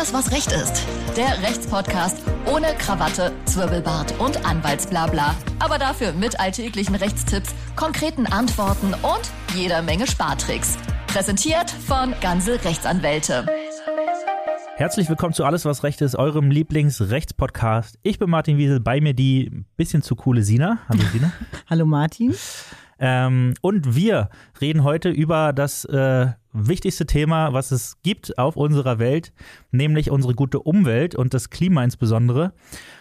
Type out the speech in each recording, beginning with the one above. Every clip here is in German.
alles, was Recht ist. Der Rechtspodcast ohne Krawatte, Zwirbelbart und Anwaltsblabla. Aber dafür mit alltäglichen Rechtstipps, konkreten Antworten und jeder Menge Spartricks. Präsentiert von Ganze Rechtsanwälte. Herzlich willkommen zu Alles, was Recht ist, eurem Lieblingsrechtspodcast. Ich bin Martin Wiesel, bei mir die bisschen zu coole Sina. Hallo Sina. Hallo Martin. Ähm, und wir reden heute über das äh, wichtigste Thema, was es gibt auf unserer Welt, nämlich unsere gute Umwelt und das Klima insbesondere.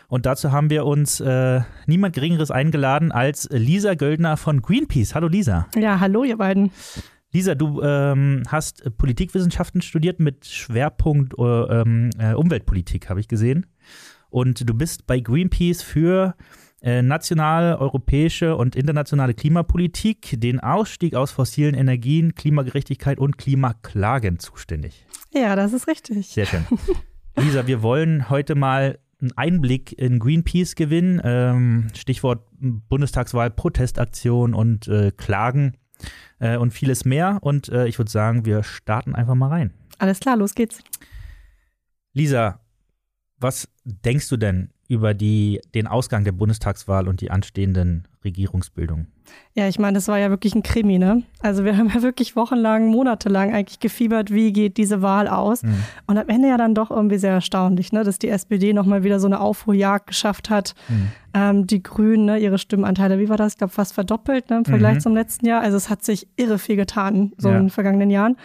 Und dazu haben wir uns äh, niemand Geringeres eingeladen als Lisa Göldner von Greenpeace. Hallo Lisa. Ja, hallo ihr beiden. Lisa, du ähm, hast Politikwissenschaften studiert mit Schwerpunkt äh, ähm, äh, Umweltpolitik, habe ich gesehen. Und du bist bei Greenpeace für äh, nationale, europäische und internationale Klimapolitik, den Ausstieg aus fossilen Energien, Klimagerechtigkeit und Klimaklagen zuständig. Ja, das ist richtig. Sehr schön. Lisa, wir wollen heute mal einen Einblick in Greenpeace gewinnen. Ähm, Stichwort Bundestagswahl, Protestaktion und äh, Klagen äh, und vieles mehr. Und äh, ich würde sagen, wir starten einfach mal rein. Alles klar, los geht's. Lisa, was denkst du denn über die, den Ausgang der Bundestagswahl und die anstehenden Regierungsbildungen. Ja, ich meine, das war ja wirklich ein Krimi, ne? Also wir haben ja wirklich wochenlang, monatelang eigentlich gefiebert, wie geht diese Wahl aus. Mhm. Und am Ende ja dann doch irgendwie sehr erstaunlich, ne? dass die SPD nochmal wieder so eine Aufruhrjagd geschafft hat. Mhm. Ähm, die Grünen, ne, ihre Stimmanteile, wie war das? Ich glaube, fast verdoppelt ne, im Vergleich mhm. zum letzten Jahr. Also es hat sich irre viel getan, so ja. in den vergangenen Jahren.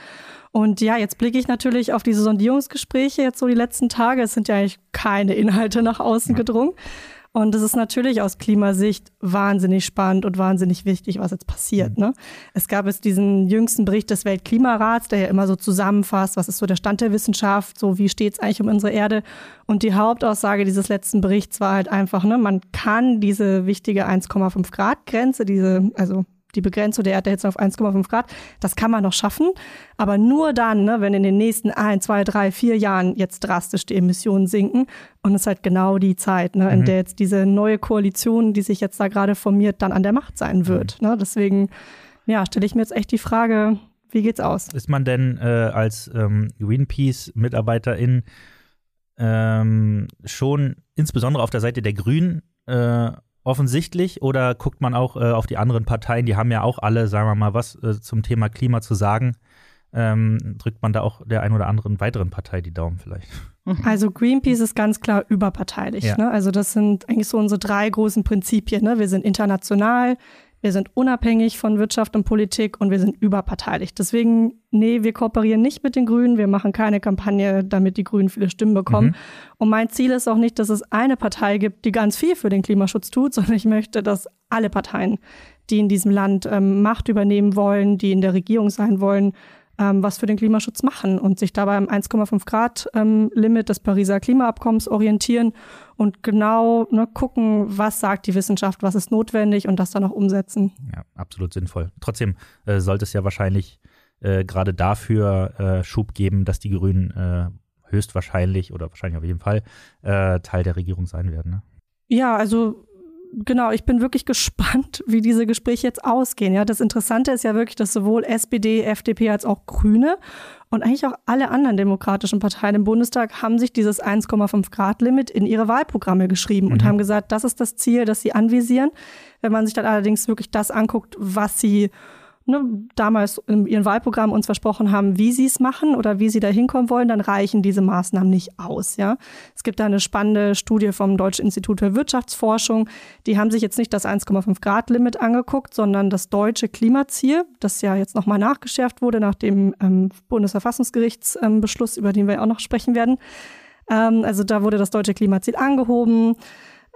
Und ja, jetzt blicke ich natürlich auf diese Sondierungsgespräche jetzt so die letzten Tage. Es sind ja eigentlich keine Inhalte nach außen gedrungen. Und es ist natürlich aus Klimasicht wahnsinnig spannend und wahnsinnig wichtig, was jetzt passiert. Mhm. Ne? Es gab jetzt diesen jüngsten Bericht des Weltklimarats, der ja immer so zusammenfasst, was ist so der Stand der Wissenschaft, so wie steht es eigentlich um unsere Erde. Und die Hauptaussage dieses letzten Berichts war halt einfach, ne, man kann diese wichtige 1,5 Grad Grenze, diese, also die Begrenzung der Erderhitzung auf 1,5 Grad. Das kann man noch schaffen, aber nur dann, ne, wenn in den nächsten ein, zwei, drei, vier Jahren jetzt drastisch die Emissionen sinken. Und es ist halt genau die Zeit, ne, in mhm. der jetzt diese neue Koalition, die sich jetzt da gerade formiert, dann an der Macht sein wird. Mhm. Ne? Deswegen, ja, stelle ich mir jetzt echt die Frage, wie geht's aus? Ist man denn äh, als ähm, Greenpeace-Mitarbeiterin ähm, schon insbesondere auf der Seite der Grünen äh, offensichtlich oder guckt man auch äh, auf die anderen Parteien? Die haben ja auch alle, sagen wir mal, was äh, zum Thema Klima zu sagen. Ähm, drückt man da auch der ein oder anderen weiteren Partei die Daumen vielleicht? Also Greenpeace ist ganz klar überparteilich. Ja. Ne? Also das sind eigentlich so unsere drei großen Prinzipien. Ne? Wir sind international, wir sind unabhängig von Wirtschaft und Politik und wir sind überparteilich. Deswegen, nee, wir kooperieren nicht mit den Grünen. Wir machen keine Kampagne, damit die Grünen viele Stimmen bekommen. Mhm. Und mein Ziel ist auch nicht, dass es eine Partei gibt, die ganz viel für den Klimaschutz tut, sondern ich möchte, dass alle Parteien, die in diesem Land ähm, Macht übernehmen wollen, die in der Regierung sein wollen, ähm, was für den Klimaschutz machen und sich dabei am 1,5 Grad ähm, Limit des Pariser Klimaabkommens orientieren und genau ne, gucken, was sagt die Wissenschaft, was ist notwendig und das dann auch umsetzen. Ja, absolut sinnvoll. Trotzdem äh, sollte es ja wahrscheinlich äh, gerade dafür äh, Schub geben, dass die Grünen äh, höchstwahrscheinlich oder wahrscheinlich auf jeden Fall äh, Teil der Regierung sein werden. Ne? Ja, also genau, ich bin wirklich gespannt, wie diese Gespräche jetzt ausgehen. Ja, das Interessante ist ja wirklich, dass sowohl SPD, FDP als auch Grüne und eigentlich auch alle anderen demokratischen Parteien im Bundestag haben sich dieses 1,5 Grad Limit in ihre Wahlprogramme geschrieben mhm. und haben gesagt, das ist das Ziel, das sie anvisieren. Wenn man sich dann allerdings wirklich das anguckt, was sie ne, damals in ihrem Wahlprogramm uns versprochen haben, wie sie es machen oder wie sie da hinkommen wollen, dann reichen diese Maßnahmen nicht aus. Ja? Es gibt da eine spannende Studie vom Deutschen Institut für Wirtschaftsforschung. Die haben sich jetzt nicht das 1,5 Grad Limit angeguckt, sondern das deutsche Klimaziel, das ja jetzt nochmal nachgeschärft wurde nach dem ähm, Bundesverfassungsgerichtsbeschluss, ähm, über den wir auch noch sprechen werden. Ähm, also da wurde das deutsche Klimaziel angehoben.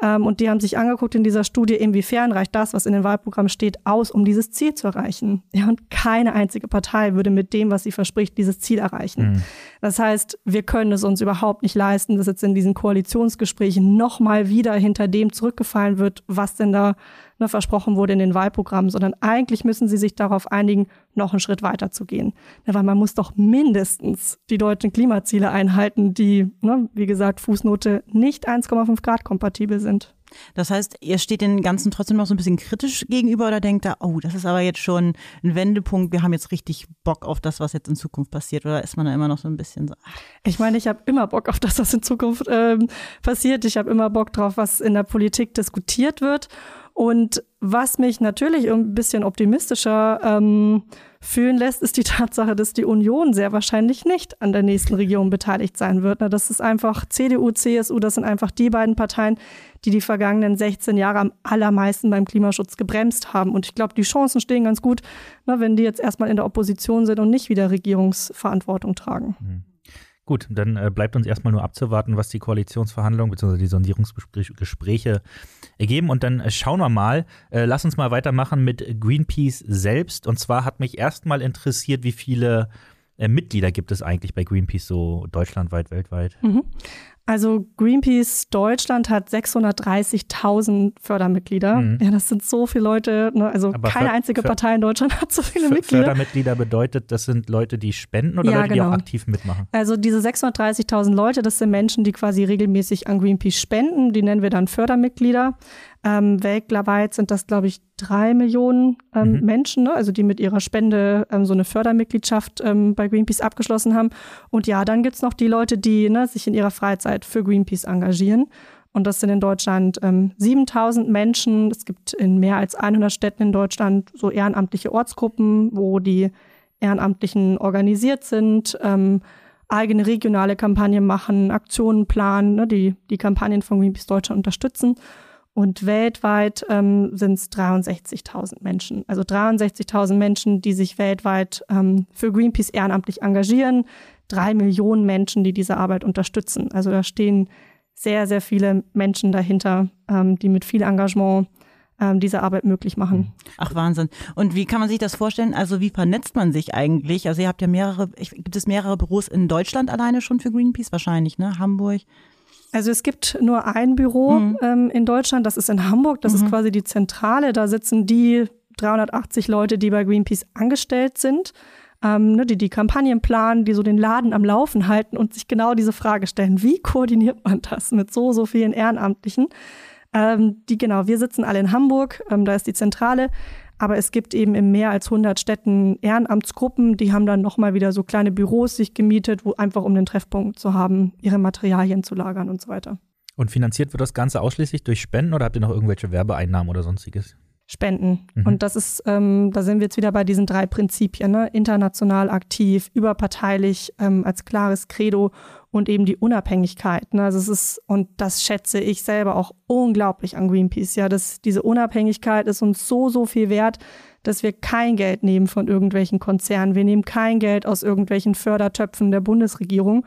Ähm, und die haben sich angeguckt in dieser Studie, inwiefern reicht das, was in den Wahlprogrammen steht, aus, um dieses Ziel zu erreichen. Ja, und keine einzige Partei würde mit dem, was sie verspricht, dieses Ziel erreichen. Mhm. Das heißt, wir können es uns überhaupt nicht leisten, dass jetzt in diesen Koalitionsgesprächen nochmal wieder hinter dem zurückgefallen wird, was denn da ne, versprochen wurde in den Wahlprogrammen, sondern eigentlich müssen sie sich darauf einigen, noch einen Schritt weiter zu gehen. Ja, weil man muss doch mindestens die deutschen Klimaziele einhalten, die, ne, wie gesagt, Fußnote nicht 1,5 Grad kompatibel sind. Das heißt, ihr steht den Ganzen trotzdem noch so ein bisschen kritisch gegenüber oder denkt da, oh, das ist aber jetzt schon ein Wendepunkt, wir haben jetzt richtig Bock auf das, was jetzt in Zukunft passiert? Oder ist man da immer noch so ein bisschen so? Ach. Ich meine, ich habe immer Bock auf das, was in Zukunft ähm, passiert. Ich habe immer Bock drauf, was in der Politik diskutiert wird. Und was mich natürlich ein bisschen optimistischer ähm, fühlen lässt, ist die Tatsache, dass die Union sehr wahrscheinlich nicht an der nächsten Regierung beteiligt sein wird. Das ist einfach CDU, CSU, das sind einfach die beiden Parteien, die die vergangenen 16 Jahre am allermeisten beim Klimaschutz gebremst haben. Und ich glaube, die Chancen stehen ganz gut, wenn die jetzt erstmal in der Opposition sind und nicht wieder Regierungsverantwortung tragen. Mhm. Gut, dann äh, bleibt uns erstmal nur abzuwarten, was die Koalitionsverhandlungen bzw. die Sondierungsgespräche ergeben. Und dann äh, schauen wir mal, äh, lass uns mal weitermachen mit Greenpeace selbst. Und zwar hat mich erstmal interessiert, wie viele äh, Mitglieder gibt es eigentlich bei Greenpeace so deutschlandweit, weltweit? Mhm. Also Greenpeace Deutschland hat 630.000 Fördermitglieder. Mhm. Ja, das sind so viele Leute. Ne? Also Aber keine einzige Partei in Deutschland hat so viele Mitglieder. Fördermitglieder bedeutet, das sind Leute, die spenden oder ja, Leute, genau. die auch genau. aktiv mitmachen? Also diese 630.000 Leute, das sind Menschen, die quasi regelmäßig an Greenpeace spenden. Die nennen wir dann Fördermitglieder. Ähm, weltweit sind das, glaube ich, drei Millionen ähm, mhm. Menschen, ne? also die mit ihrer Spende ähm, so eine Fördermitgliedschaft ähm, bei Greenpeace abgeschlossen haben. Und ja, dann gibt's noch die Leute, die ne, sich in ihrer Freizeit für Greenpeace engagieren. Und das sind in Deutschland ähm, 7000 Menschen. Es gibt in mehr als 100 Städten in Deutschland so ehrenamtliche Ortsgruppen, wo die Ehrenamtlichen organisiert sind, ähm, eigene regionale Kampagnen machen, Aktionen planen, ne, die die Kampagnen von Greenpeace Deutschland unterstützen. Und weltweit ähm, sind es 63.000 Menschen. Also 63.000 Menschen, die sich weltweit ähm, für Greenpeace ehrenamtlich engagieren. Drei Millionen Menschen, die diese Arbeit unterstützen. Also da stehen sehr, sehr viele Menschen dahinter, ähm, die mit viel Engagement ähm, diese Arbeit möglich machen. Ach Wahnsinn. Und wie kann man sich das vorstellen? Also wie vernetzt man sich eigentlich? Also ihr habt ja mehrere, gibt es mehrere Büros in Deutschland alleine schon für Greenpeace wahrscheinlich, ne? Hamburg. Also es gibt nur ein Büro mhm. ähm, in Deutschland, das ist in Hamburg, das mhm. ist quasi die Zentrale. Da sitzen die 380 Leute, die bei Greenpeace angestellt sind, ähm, ne, die die Kampagnen planen, die so den Laden am Laufen halten und sich genau diese Frage stellen, wie koordiniert man das mit so, so vielen Ehrenamtlichen? Ähm, die genau, wir sitzen alle in Hamburg, ähm, da ist die Zentrale. Aber es gibt eben in mehr als 100 Städten Ehrenamtsgruppen, die haben dann nochmal wieder so kleine Büros sich gemietet, wo einfach um den Treffpunkt zu haben, ihre Materialien zu lagern und so weiter. Und finanziert wird das Ganze ausschließlich durch Spenden oder habt ihr noch irgendwelche Werbeeinnahmen oder sonstiges? Spenden. Mhm. Und das ist, ähm, da sind wir jetzt wieder bei diesen drei Prinzipien, ne? international aktiv, überparteilich ähm, als klares Credo und eben die Unabhängigkeit. Ne? Also es ist, und das schätze ich selber auch unglaublich an Greenpeace, ja, dass diese Unabhängigkeit ist uns so, so viel wert, dass wir kein Geld nehmen von irgendwelchen Konzernen. Wir nehmen kein Geld aus irgendwelchen Fördertöpfen der Bundesregierung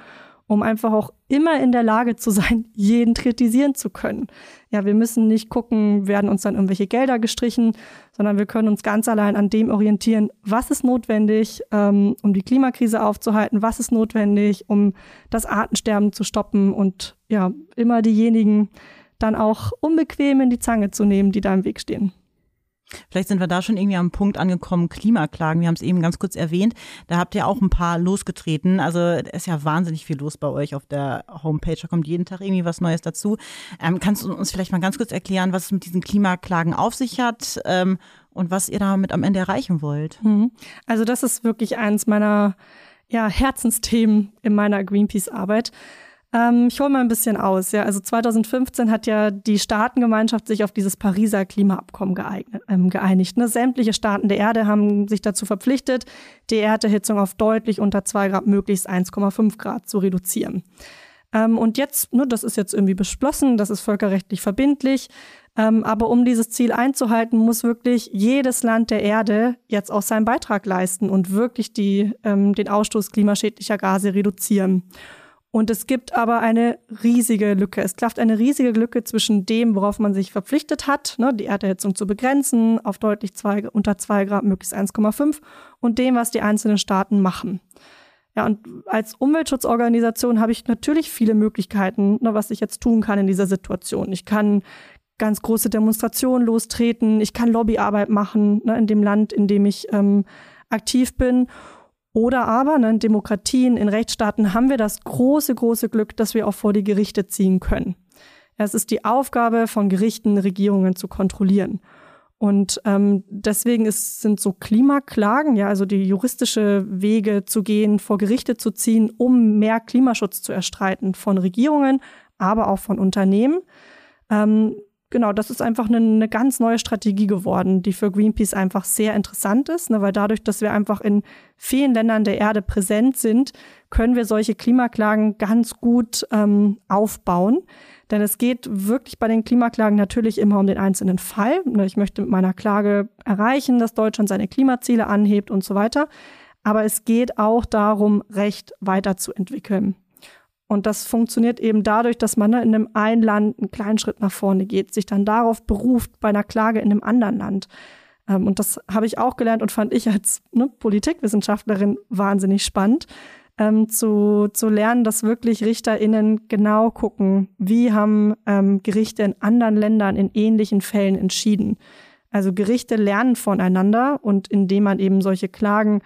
um einfach auch immer in der Lage zu sein, jeden kritisieren zu können. Ja, wir müssen nicht gucken, werden uns dann irgendwelche Gelder gestrichen, sondern wir können uns ganz allein an dem orientieren, was ist notwendig, ähm, um die Klimakrise aufzuhalten, was ist notwendig, um das Artensterben zu stoppen und ja, immer diejenigen dann auch unbequem in die Zange zu nehmen, die da im Weg stehen. Vielleicht sind wir da schon irgendwie am Punkt angekommen, Klimaklagen. Wir haben es eben ganz kurz erwähnt. Da habt ihr auch ein paar losgetreten. Also ist ja wahnsinnig viel los bei euch auf der Homepage. Da kommt jeden Tag irgendwie was Neues dazu. Ähm, kannst du uns vielleicht mal ganz kurz erklären, was es mit diesen Klimaklagen auf sich hat ähm, und was ihr damit am Ende erreichen wollt? Mhm. Also das ist wirklich eins meiner ja, Herzensthemen in meiner Greenpeace-Arbeit. Ähm, ich hole mal ein bisschen aus. Ja. Also 2015 hat ja die Staatengemeinschaft sich auf dieses Pariser Klimaabkommen geeignet, ähm, geeinigt. Ne? Sämtliche Staaten der Erde haben sich dazu verpflichtet, die Erderhitzung auf deutlich unter zwei Grad, möglichst 1,5 Grad zu reduzieren. Ähm, und jetzt, ne, das ist jetzt irgendwie beschlossen, das ist völkerrechtlich verbindlich. Ähm, aber um dieses Ziel einzuhalten, muss wirklich jedes Land der Erde jetzt auch seinen Beitrag leisten und wirklich die, ähm, den Ausstoß klimaschädlicher Gase reduzieren. Und es gibt aber eine riesige Lücke. Es klafft eine riesige Lücke zwischen dem, worauf man sich verpflichtet hat, ne, die Erderhitzung zu begrenzen auf deutlich zwei, unter zwei Grad, möglichst 1,5, und dem, was die einzelnen Staaten machen. Ja, und als Umweltschutzorganisation habe ich natürlich viele Möglichkeiten, ne, was ich jetzt tun kann in dieser Situation. Ich kann ganz große Demonstrationen lostreten, ich kann Lobbyarbeit machen ne, in dem Land, in dem ich ähm, aktiv bin. Oder aber ne, in Demokratien, in Rechtsstaaten haben wir das große, große Glück, dass wir auch vor die Gerichte ziehen können. Es ist die Aufgabe von Gerichten, Regierungen zu kontrollieren. Und ähm, deswegen ist, sind so Klimaklagen, ja, also die juristische Wege zu gehen, vor Gerichte zu ziehen, um mehr Klimaschutz zu erstreiten von Regierungen, aber auch von Unternehmen. Ähm, genau, das ist einfach eine, eine, ganz neue Strategie geworden, die für Greenpeace einfach sehr interessant ist, ne, weil dadurch, dass wir einfach in vielen Ländern der Erde präsent sind, können wir solche Klimaklagen ganz gut ähm, aufbauen. Denn es geht wirklich bei den Klimaklagen natürlich immer um den einzelnen Fall. Ne, ich möchte mit meiner Klage erreichen, dass Deutschland seine Klimaziele anhebt und so weiter. Aber es geht auch darum, Recht weiterzuentwickeln. Und das funktioniert eben dadurch, dass man ne, in einem einen Land einen kleinen Schritt nach vorne geht, sich dann darauf beruft bei einer Klage in einem anderen Land. Ähm, und das habe ich auch gelernt und fand ich als ne, Politikwissenschaftlerin wahnsinnig spannend ähm, zu, zu lernen, dass wirklich RichterInnen genau gucken, wie haben ähm, Gerichte in anderen Ländern in ähnlichen Fällen entschieden. Also Gerichte lernen voneinander und indem man eben solche Klagen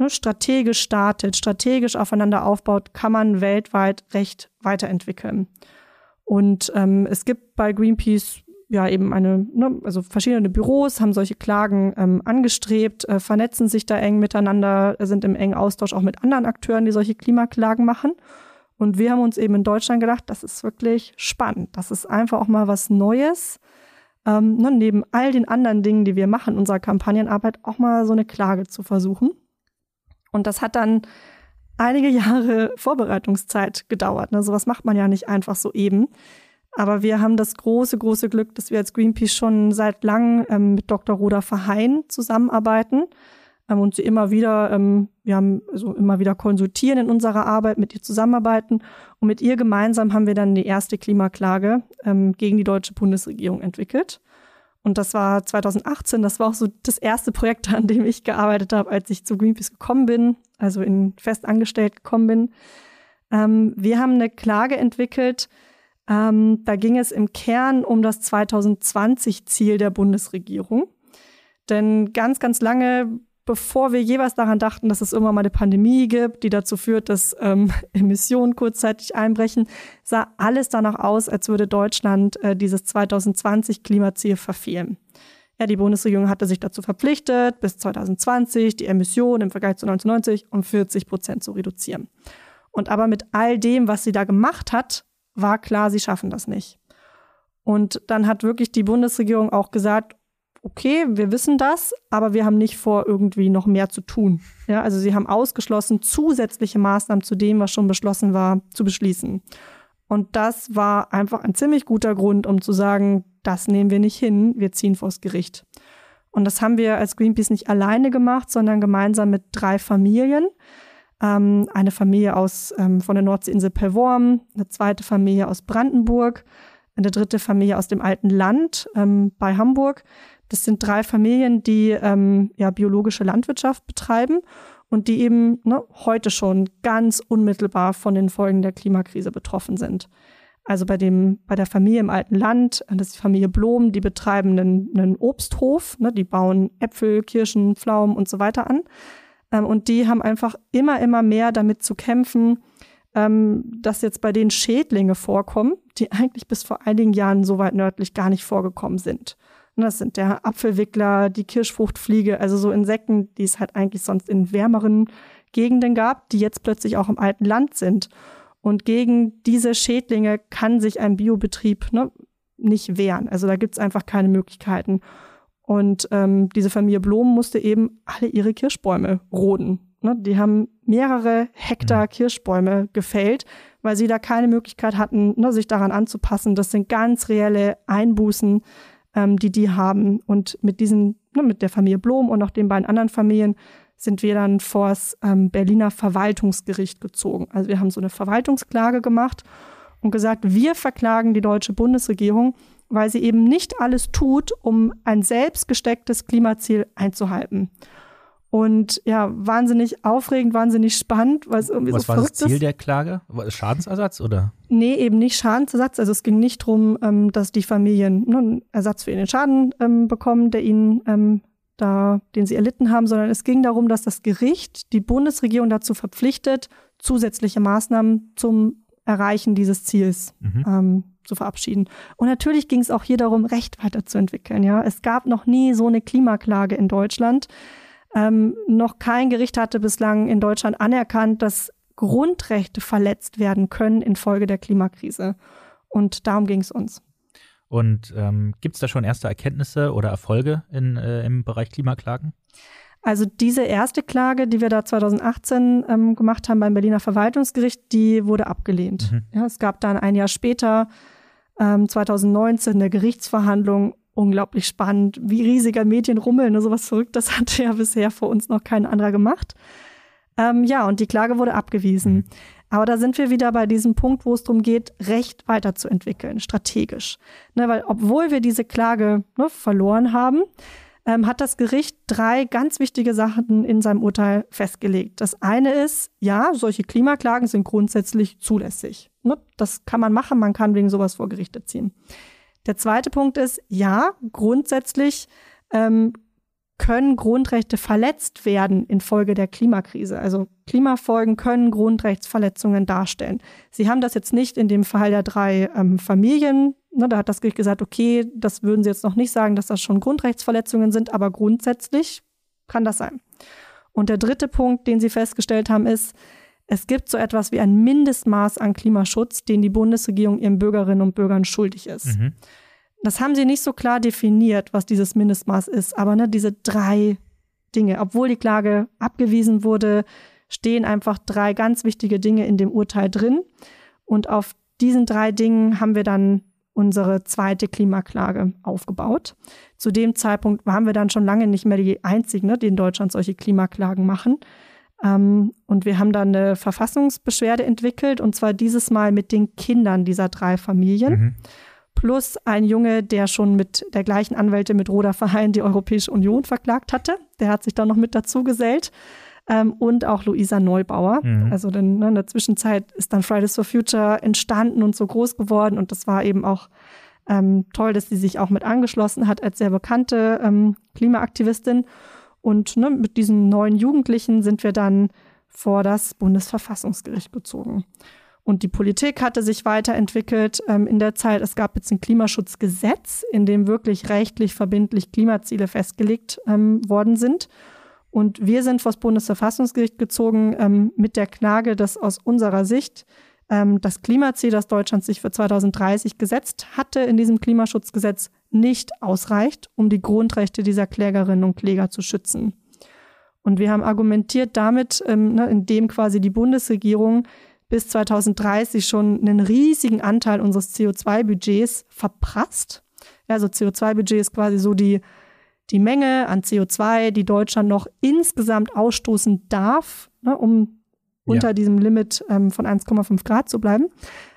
ne, strategisch startet, strategisch aufeinander aufbaut, kann man weltweit Recht weiterentwickeln. Und ähm, es gibt bei Greenpeace ja eben eine, ne, also verschiedene Büros haben solche Klagen ähm, angestrebt, äh, vernetzen sich da eng miteinander, sind im engen Austausch auch mit anderen Akteuren, die solche Klimaklagen machen. Und wir haben uns eben in Deutschland gedacht, das ist wirklich spannend. Das ist einfach auch mal was Neues. Ähm, ne, neben all den anderen Dingen, die wir machen, unserer Kampagnenarbeit, auch mal so eine Klage zu versuchen. Und das hat dann einige Jahre Vorbereitungszeit gedauert. Ne? Sowas macht man ja nicht einfach so eben. Aber wir haben das große, große Glück, dass wir als Greenpeace schon seit langem ähm, mit Dr. Roda Verheyen zusammenarbeiten ähm, und sie immer wieder, ähm, wir haben also immer wieder konsultieren in unserer Arbeit, mit ihr zusammenarbeiten. Und mit ihr gemeinsam haben wir dann die erste Klimaklage ähm, gegen die deutsche Bundesregierung entwickelt. Und das war 2018, das war auch so das erste Projekt, an dem ich gearbeitet habe, als ich zu Greenpeace gekommen bin, also in fest angestellt gekommen bin. Ähm, wir haben eine Klage entwickelt, ähm, da ging es im Kern um das 2020-Ziel der Bundesregierung. Denn ganz, ganz lange, bevor wir jeweils daran dachten, dass es irgendwann mal eine Pandemie gibt, die dazu führt, dass ähm, Emissionen kurzzeitig einbrechen, sah alles danach aus, als würde Deutschland äh, dieses 2020-Klimaziel verfehlen. Ja, die Bundesregierung hatte sich dazu verpflichtet, bis 2020 die Emissionen im Vergleich zu 1990 um 40 Prozent zu reduzieren. Und aber mit all dem, was sie da gemacht hat, war klar, sie schaffen das nicht. Und dann hat wirklich die Bundesregierung auch gesagt, okay, wir wissen das, aber wir haben nicht vor, irgendwie noch mehr zu tun. Ja, also sie haben ausgeschlossen, zusätzliche Maßnahmen zu dem, was schon beschlossen war, zu beschließen. Und das war einfach ein ziemlich guter Grund, um zu sagen, das nehmen wir nicht hin, wir ziehen vors Gericht. Und das haben wir als Greenpeace nicht alleine gemacht, sondern gemeinsam mit drei Familien ähm, eine Familie aus ähm, von der Nordseeinsel Pellworm, eine zweite Familie aus Brandenburg, eine dritte Familie aus dem alten Land ähm, bei Hamburg. Das sind drei Familien, die ähm, ja biologische Landwirtschaft betreiben und die eben ne, heute schon ganz unmittelbar von den Folgen der Klimakrise betroffen sind. Also bei dem, bei der Familie im alten Land, das ist die Familie Blom, die betreiben einen, einen Obsthof, ne, die bauen Äpfel, Kirschen, Pflaumen und so weiter an. Ähm, und die haben einfach immer, immer mehr damit zu kämpfen, ähm, dass jetzt bei denen Schädlinge vorkommen, die eigentlich bis vor einigen Jahren so weit nördlich gar nicht vorgekommen sind. Und das sind der Apfelwickler, die Kirschfruchtfliege, also so Insekten, die es halt eigentlich sonst in wärmeren Gegenden gab, die jetzt plötzlich auch im alten Land sind. Und gegen diese Schädlinge kann sich ein Biobetrieb ne, nicht wehren. Also da gibt es einfach keine Möglichkeiten. Und ähm, diese Familie Blom musste eben alle ihre Kirschbäume roden. Ne? Die haben mehrere Hektar mhm. Kirschbäume gefällt, weil sie da keine Möglichkeit hatten, ne, sich daran anzupassen. Das sind ganz reelle Einbußen, ähm, die die haben. Und mit diesen, ne, mit der Familie Blom und auch den beiden anderen Familien sind wir dann vors ähm, Berliner Verwaltungsgericht gezogen. Also wir haben so eine Verwaltungsklage gemacht und gesagt, wir verklagen die deutsche Bundesregierung, weil sie eben nicht alles tut, um ein selbst gestecktes Klimaziel einzuhalten. Und ja, wahnsinnig aufregend, wahnsinnig spannend, weil es irgendwie Was so war das Ziel ist. der Klage? War es Schadensersatz oder? Nee, eben nicht Schadensersatz. Also es ging nicht darum, ähm, dass die Familien ne, einen Ersatz für ihren Schaden ähm, bekommen, der ihnen ähm, da, den sie erlitten haben, sondern es ging darum, dass das Gericht die Bundesregierung dazu verpflichtet, zusätzliche Maßnahmen zum Erreichen dieses Ziels Mhm. ähm, zu verabschieden. Und natürlich ging es auch hier darum, Recht weiterzuentwickeln. Ja, es gab noch nie so eine Klimaklage in Deutschland. Ähm, noch kein Gericht hatte bislang in Deutschland anerkannt, dass Grundrechte verletzt werden können infolge der Klimakrise. Und darum ging es uns. Und ähm, gibt es da schon erste Erkenntnisse oder Erfolge in, äh, im Bereich Klimaklagen? Also diese erste Klage, die wir da 2018 ähm, gemacht haben beim Berliner Verwaltungsgericht, die wurde abgelehnt. Mhm. Ja, es gab dann ein Jahr später, ähm, 2019, eine Gerichtsverhandlung. Unglaublich spannend, wie riesiger Medienrummel, ne, sowas Verrücktes hatte ja bisher vor uns noch kein anderer gemacht. Ähm, ja, und die Klage wurde abgewiesen. Mhm. Aber da sind wir wieder bei diesem Punkt, wo es darum geht, Recht weiterzuentwickeln, strategisch. Ne, weil obwohl wir diese Klage ne, verloren haben, ähm, hat das Gericht drei ganz wichtige Sachen in seinem Urteil festgelegt. Das eine ist, ja, solche Klimaklagen sind grundsätzlich zulässig. Ne? Das kann man machen, man kann wegen sowas vor Gerichte ziehen. Der zweite Punkt ist, ja, grundsätzlich ähm, können Grundrechte verletzt werden infolge der Klimakrise. Also Klimafolgen können Grundrechtsverletzungen darstellen. Sie haben das jetzt nicht in dem Fall der drei ähm, Familien, ne, da hat das Gericht gesagt, okay, das würden Sie jetzt noch nicht sagen, dass das schon Grundrechtsverletzungen sind, aber grundsätzlich kann das sein. Und der dritte Punkt, den Sie festgestellt haben, ist, es gibt so etwas wie ein Mindestmaß an Klimaschutz, den die Bundesregierung ihren Bürgerinnen und Bürgern schuldig ist. Mhm. Das haben sie nicht so klar definiert, was dieses Mindestmaß ist. Aber ne, diese drei Dinge, obwohl die Klage abgewiesen wurde, stehen einfach drei ganz wichtige Dinge in dem Urteil drin. Und auf diesen drei Dingen haben wir dann unsere zweite Klimaklage aufgebaut. Zu dem Zeitpunkt waren wir dann schon lange nicht mehr die Einzigen, ne, die in Deutschland solche Klimaklagen machen. Ähm, und wir haben dann eine Verfassungsbeschwerde entwickelt, und zwar dieses Mal mit den Kindern dieser drei Familien Mhm. plus ein Junge, der schon mit der gleichen Anwältin mit Roda Verheyen die Europäische Union verklagt hatte. Der hat sich dann noch mit dazu gesellt. Ähm, und auch Luisa Neubauer. Mhm. Also denn, ne, in der Zwischenzeit ist dann Fridays for Future entstanden und so groß geworden. Und das war eben auch ähm, toll, dass sie sich auch mit angeschlossen hat als sehr bekannte ähm, Klimaaktivistin. Und ne, mit diesen neuen Jugendlichen sind wir dann vor das Bundesverfassungsgericht gezogen. Und die Politik hatte sich weiterentwickelt ähm, in der Zeit. Es gab jetzt ein Klimaschutzgesetz, in dem wirklich rechtlich verbindlich Klimaziele festgelegt ähm, worden sind. Und wir sind vor das Bundesverfassungsgericht gezogen ähm, mit der Klage, dass aus unserer Sicht ähm, das Klimaziel, das Deutschland sich für 2030 gesetzt hatte, in diesem Klimaschutzgesetz nicht ausreicht, um die Grundrechte dieser Klägerinnen und Kläger zu schützen. Und wir haben argumentiert damit, ähm, ne, indem quasi die Bundesregierung bis 2030 schon einen riesigen Anteil unseres CO2-Budgets verprasst. Also CO2-Budget ist quasi so die, die Menge an CO2, die Deutschland noch insgesamt ausstoßen darf, ne, um Ja. unter diesem Limit ähm, von 1,5 Grad zu bleiben.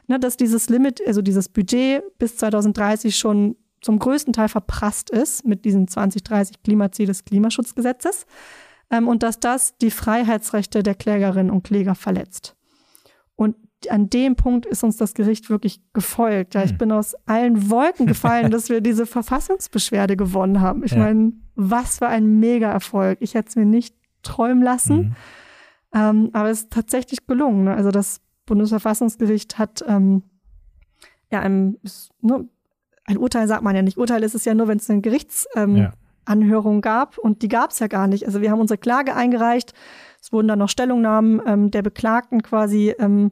Ne, dass dieses Limit, also dieses Budget bis 2030 schon zum größten Teil verprasst ist mit diesem 2030 Klimaziel des Klimaschutzgesetzes ähm, und dass das die Freiheitsrechte der Klägerinnen und Kläger verletzt. Und an dem Punkt ist uns das Gericht wirklich gefolgt. Ja, ich Hm. bin aus allen Wolken gefallen, dass wir diese Verfassungsbeschwerde gewonnen haben. Ich Ja. meine, was für ein Mega-Erfolg. Ich hätte es mir nicht träumen lassen. Mhm. Ähm, aber es ist tatsächlich gelungen. Ne? Also das Bundesverfassungsgericht hat ähm, ja ein, ist, ne, ein Urteil sagt man ja nicht. Urteil ist es ja nur, wenn es eine Gerichtsanhörung ähm, Ja. Gab und die gab es ja gar nicht. Also wir haben unsere Klage eingereicht. Es wurden dann noch Stellungnahmen ähm, der Beklagten quasi ähm,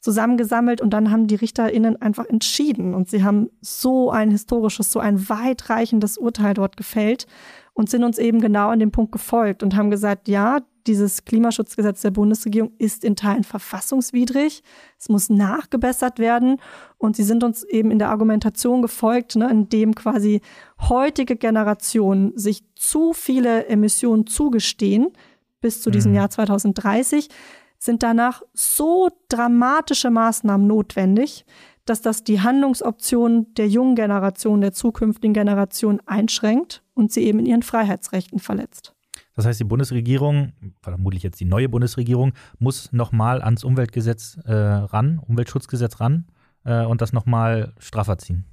zusammengesammelt und dann haben die RichterInnen einfach entschieden. Und sie haben so ein historisches, so ein weitreichendes Urteil dort gefällt und sind uns eben genau an dem Punkt gefolgt und haben gesagt, ja, dieses Klimaschutzgesetz der Bundesregierung ist in Teilen verfassungswidrig. Es muss nachgebessert werden. Und sie sind uns eben in der Argumentation gefolgt, ne, in dem quasi heutige Generationen sich zu viele Emissionen zugestehen bis zu diesem Mhm. Jahr 2030, sind danach so dramatische Maßnahmen notwendig, dass das die Handlungsoptionen der jungen Generation, der zukünftigen Generation einschränkt und sie eben in ihren Freiheitsrechten verletzt. Das heißt, die Bundesregierung, vermutlich jetzt die neue Bundesregierung, muss nochmal ans Umweltgesetz äh, ran, Umweltschutzgesetz ran äh, und das nochmal straffer ziehen.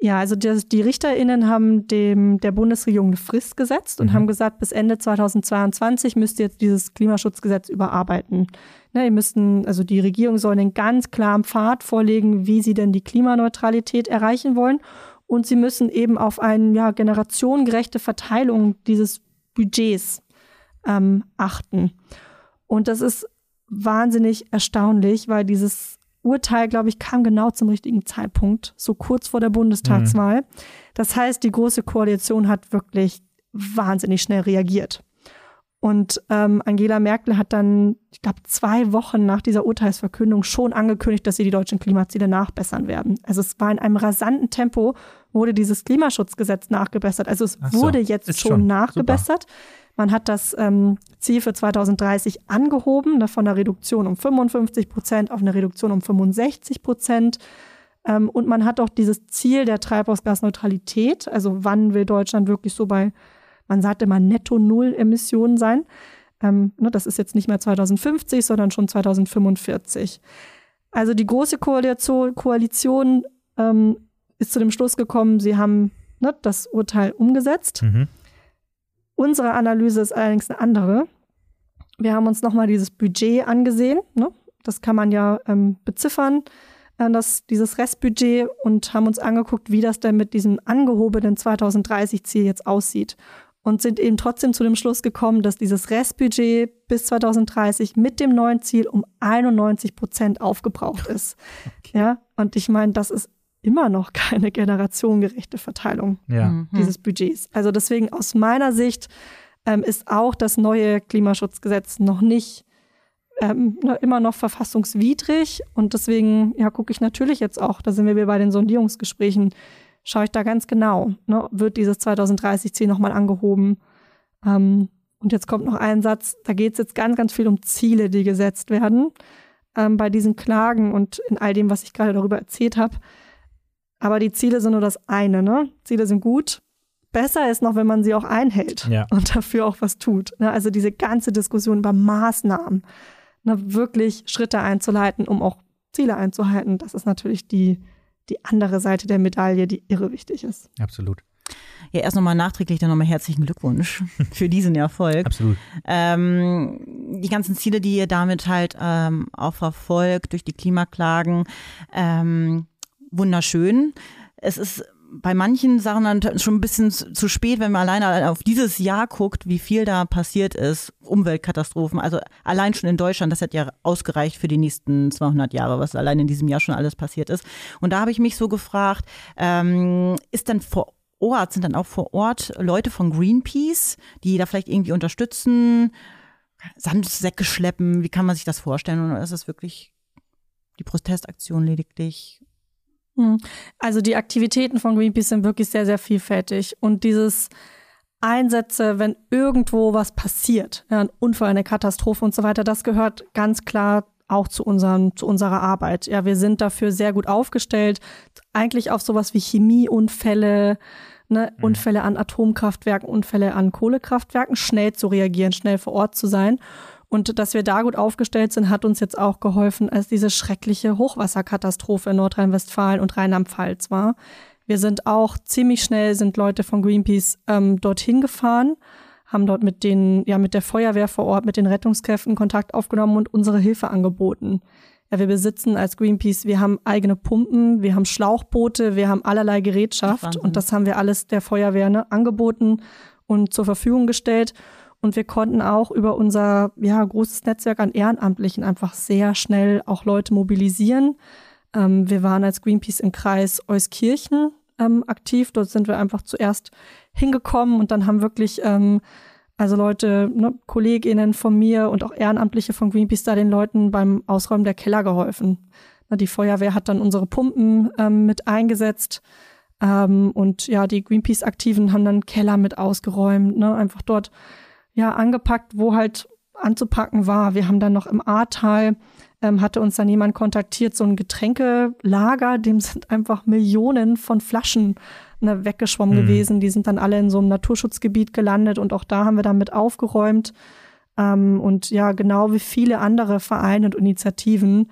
Ja, also die, die RichterInnen haben dem, der Bundesregierung eine Frist gesetzt und Mhm. haben gesagt, bis Ende 2022 müsst ihr jetzt dieses Klimaschutzgesetz überarbeiten. Ne, ihr müssten, also die Regierung soll einen ganz klaren Pfad vorlegen, wie sie denn die Klimaneutralität erreichen wollen. Und sie müssen eben auf eine ja, generationengerechte Verteilung dieses Budgets ähm, achten. Und das ist wahnsinnig erstaunlich, weil dieses Urteil, glaube ich, kam genau zum richtigen Zeitpunkt, so kurz vor der Bundestagswahl. Das heißt, die Große Koalition hat wirklich wahnsinnig schnell reagiert. Und ähm, Angela Merkel hat dann, ich glaube, zwei Wochen nach dieser Urteilsverkündung schon angekündigt, dass sie die deutschen Klimaziele nachbessern werden. Also es war in einem rasanten Tempo, wurde dieses Klimaschutzgesetz nachgebessert. Also es so, wurde jetzt schon, schon. nachgebessert. Man hat das ähm, Ziel für 2030 angehoben, ne, von einer Reduktion um 55 Prozent auf eine Reduktion um 65 Prozent. Ähm, und man hat auch dieses Ziel der Treibhausgasneutralität, also wann will Deutschland wirklich so bei, man sagt immer netto Null Emissionen sein. Ähm, ne, das ist jetzt nicht mehr 2050, sondern schon 2045. Also die große Koalition, Koalition ähm, ist zu dem Schluss gekommen, sie haben ne, das Urteil umgesetzt. Mhm. Unsere Analyse ist allerdings eine andere. Wir haben uns nochmal dieses Budget angesehen. Ne? Das kann man ja ähm, beziffern, äh, das, dieses Restbudget, und haben uns angeguckt, wie das denn mit diesem angehobenen 2030-Ziel jetzt aussieht. Und sind eben trotzdem zu dem Schluss gekommen, dass dieses Restbudget bis 2030 mit dem neuen Ziel um 91 Prozent aufgebraucht ist. Ja, und ich meine, das ist immer noch keine generationengerechte Verteilung Ja. Mhm. dieses Budgets. Also deswegen aus meiner Sicht ähm, ist auch das neue Klimaschutzgesetz noch nicht ähm, immer noch verfassungswidrig und deswegen ja gucke ich natürlich jetzt auch, da sind wir bei den Sondierungsgesprächen, schaue ich da ganz genau, ne, wird dieses 2030-Ziel nochmal angehoben. Ähm, und jetzt kommt noch ein Satz, da geht es jetzt ganz, ganz viel um Ziele, die gesetzt werden ähm, bei diesen Klagen und in all dem, was ich gerade darüber erzählt habe. Aber die Ziele sind nur das eine, ne? Ziele sind gut. Besser ist noch, wenn man sie auch einhält Ja. und dafür auch was tut. Ne? Also diese ganze Diskussion über Maßnahmen, ne? wirklich Schritte einzuleiten, um auch Ziele einzuhalten, das ist natürlich die, die andere Seite der Medaille, die irre wichtig ist. Absolut. Ja, erst nochmal nachträglich dann nochmal herzlichen Glückwunsch für diesen Erfolg. Absolut. Ähm, die ganzen Ziele, die ihr damit halt ähm, auch verfolgt durch die Klimaklagen, ähm, wunderschön. Es ist bei manchen Sachen dann schon ein bisschen zu spät, wenn man alleine auf dieses Jahr guckt, wie viel da passiert ist. Umweltkatastrophen, also allein schon in Deutschland, das hat ja ausgereicht für die nächsten 200 Jahre, was allein in diesem Jahr schon alles passiert ist. Und da habe ich mich so gefragt, ähm, ist denn vor Ort, sind dann auch vor Ort Leute von Greenpeace, die da vielleicht irgendwie unterstützen, Sandsäcke schleppen, wie kann man sich das vorstellen? Oder ist es wirklich die Protestaktion lediglich? Hm. Also die Aktivitäten von Greenpeace sind wirklich sehr, sehr vielfältig. Und dieses Einsätze, wenn irgendwo was passiert, ja, ein Unfall, eine Katastrophe und so weiter, das gehört ganz klar auch zu, unseren, zu unserer Arbeit. Ja, wir sind dafür sehr gut aufgestellt, eigentlich auf sowas wie Chemieunfälle, ne, Unfälle an Atomkraftwerken, Unfälle an Kohlekraftwerken, schnell zu reagieren, schnell vor Ort zu sein. Und dass wir da gut aufgestellt sind, hat uns jetzt auch geholfen, als diese schreckliche Hochwasserkatastrophe in Nordrhein-Westfalen und Rheinland-Pfalz war. Wir sind auch ziemlich schnell, sind Leute von Greenpeace ähm, dorthin gefahren, haben dort mit den, ja, mit der Feuerwehr vor Ort, mit den Rettungskräften Kontakt aufgenommen und unsere Hilfe angeboten. Ja, wir besitzen als Greenpeace, wir haben eigene Pumpen, wir haben Schlauchboote, wir haben allerlei Gerätschaft Wahnsinn. und das haben wir alles der Feuerwehr ne, angeboten und zur Verfügung gestellt. Und wir konnten auch über unser ja, großes Netzwerk an Ehrenamtlichen einfach sehr schnell auch Leute mobilisieren. Ähm, wir waren als Greenpeace im Kreis Euskirchen ähm, aktiv. Dort sind wir einfach zuerst hingekommen und dann haben wirklich ähm, also Leute, ne, KollegInnen von mir und auch Ehrenamtliche von Greenpeace da den Leuten beim Ausräumen der Keller geholfen. Na, die Feuerwehr hat dann unsere Pumpen ähm, mit eingesetzt. Ähm, und ja, die Greenpeace-Aktiven haben dann Keller mit ausgeräumt, ne, einfach dort ja angepackt, wo halt anzupacken war. Wir haben dann noch im Ahrtal, ähm, hatte uns dann jemand kontaktiert, so ein Getränkelager, dem sind einfach Millionen von Flaschen ne, weggeschwommen Mhm. gewesen. Die sind dann alle in so einem Naturschutzgebiet gelandet und auch da haben wir dann mit aufgeräumt. Ähm, und ja, genau wie viele andere Vereine und Initiativen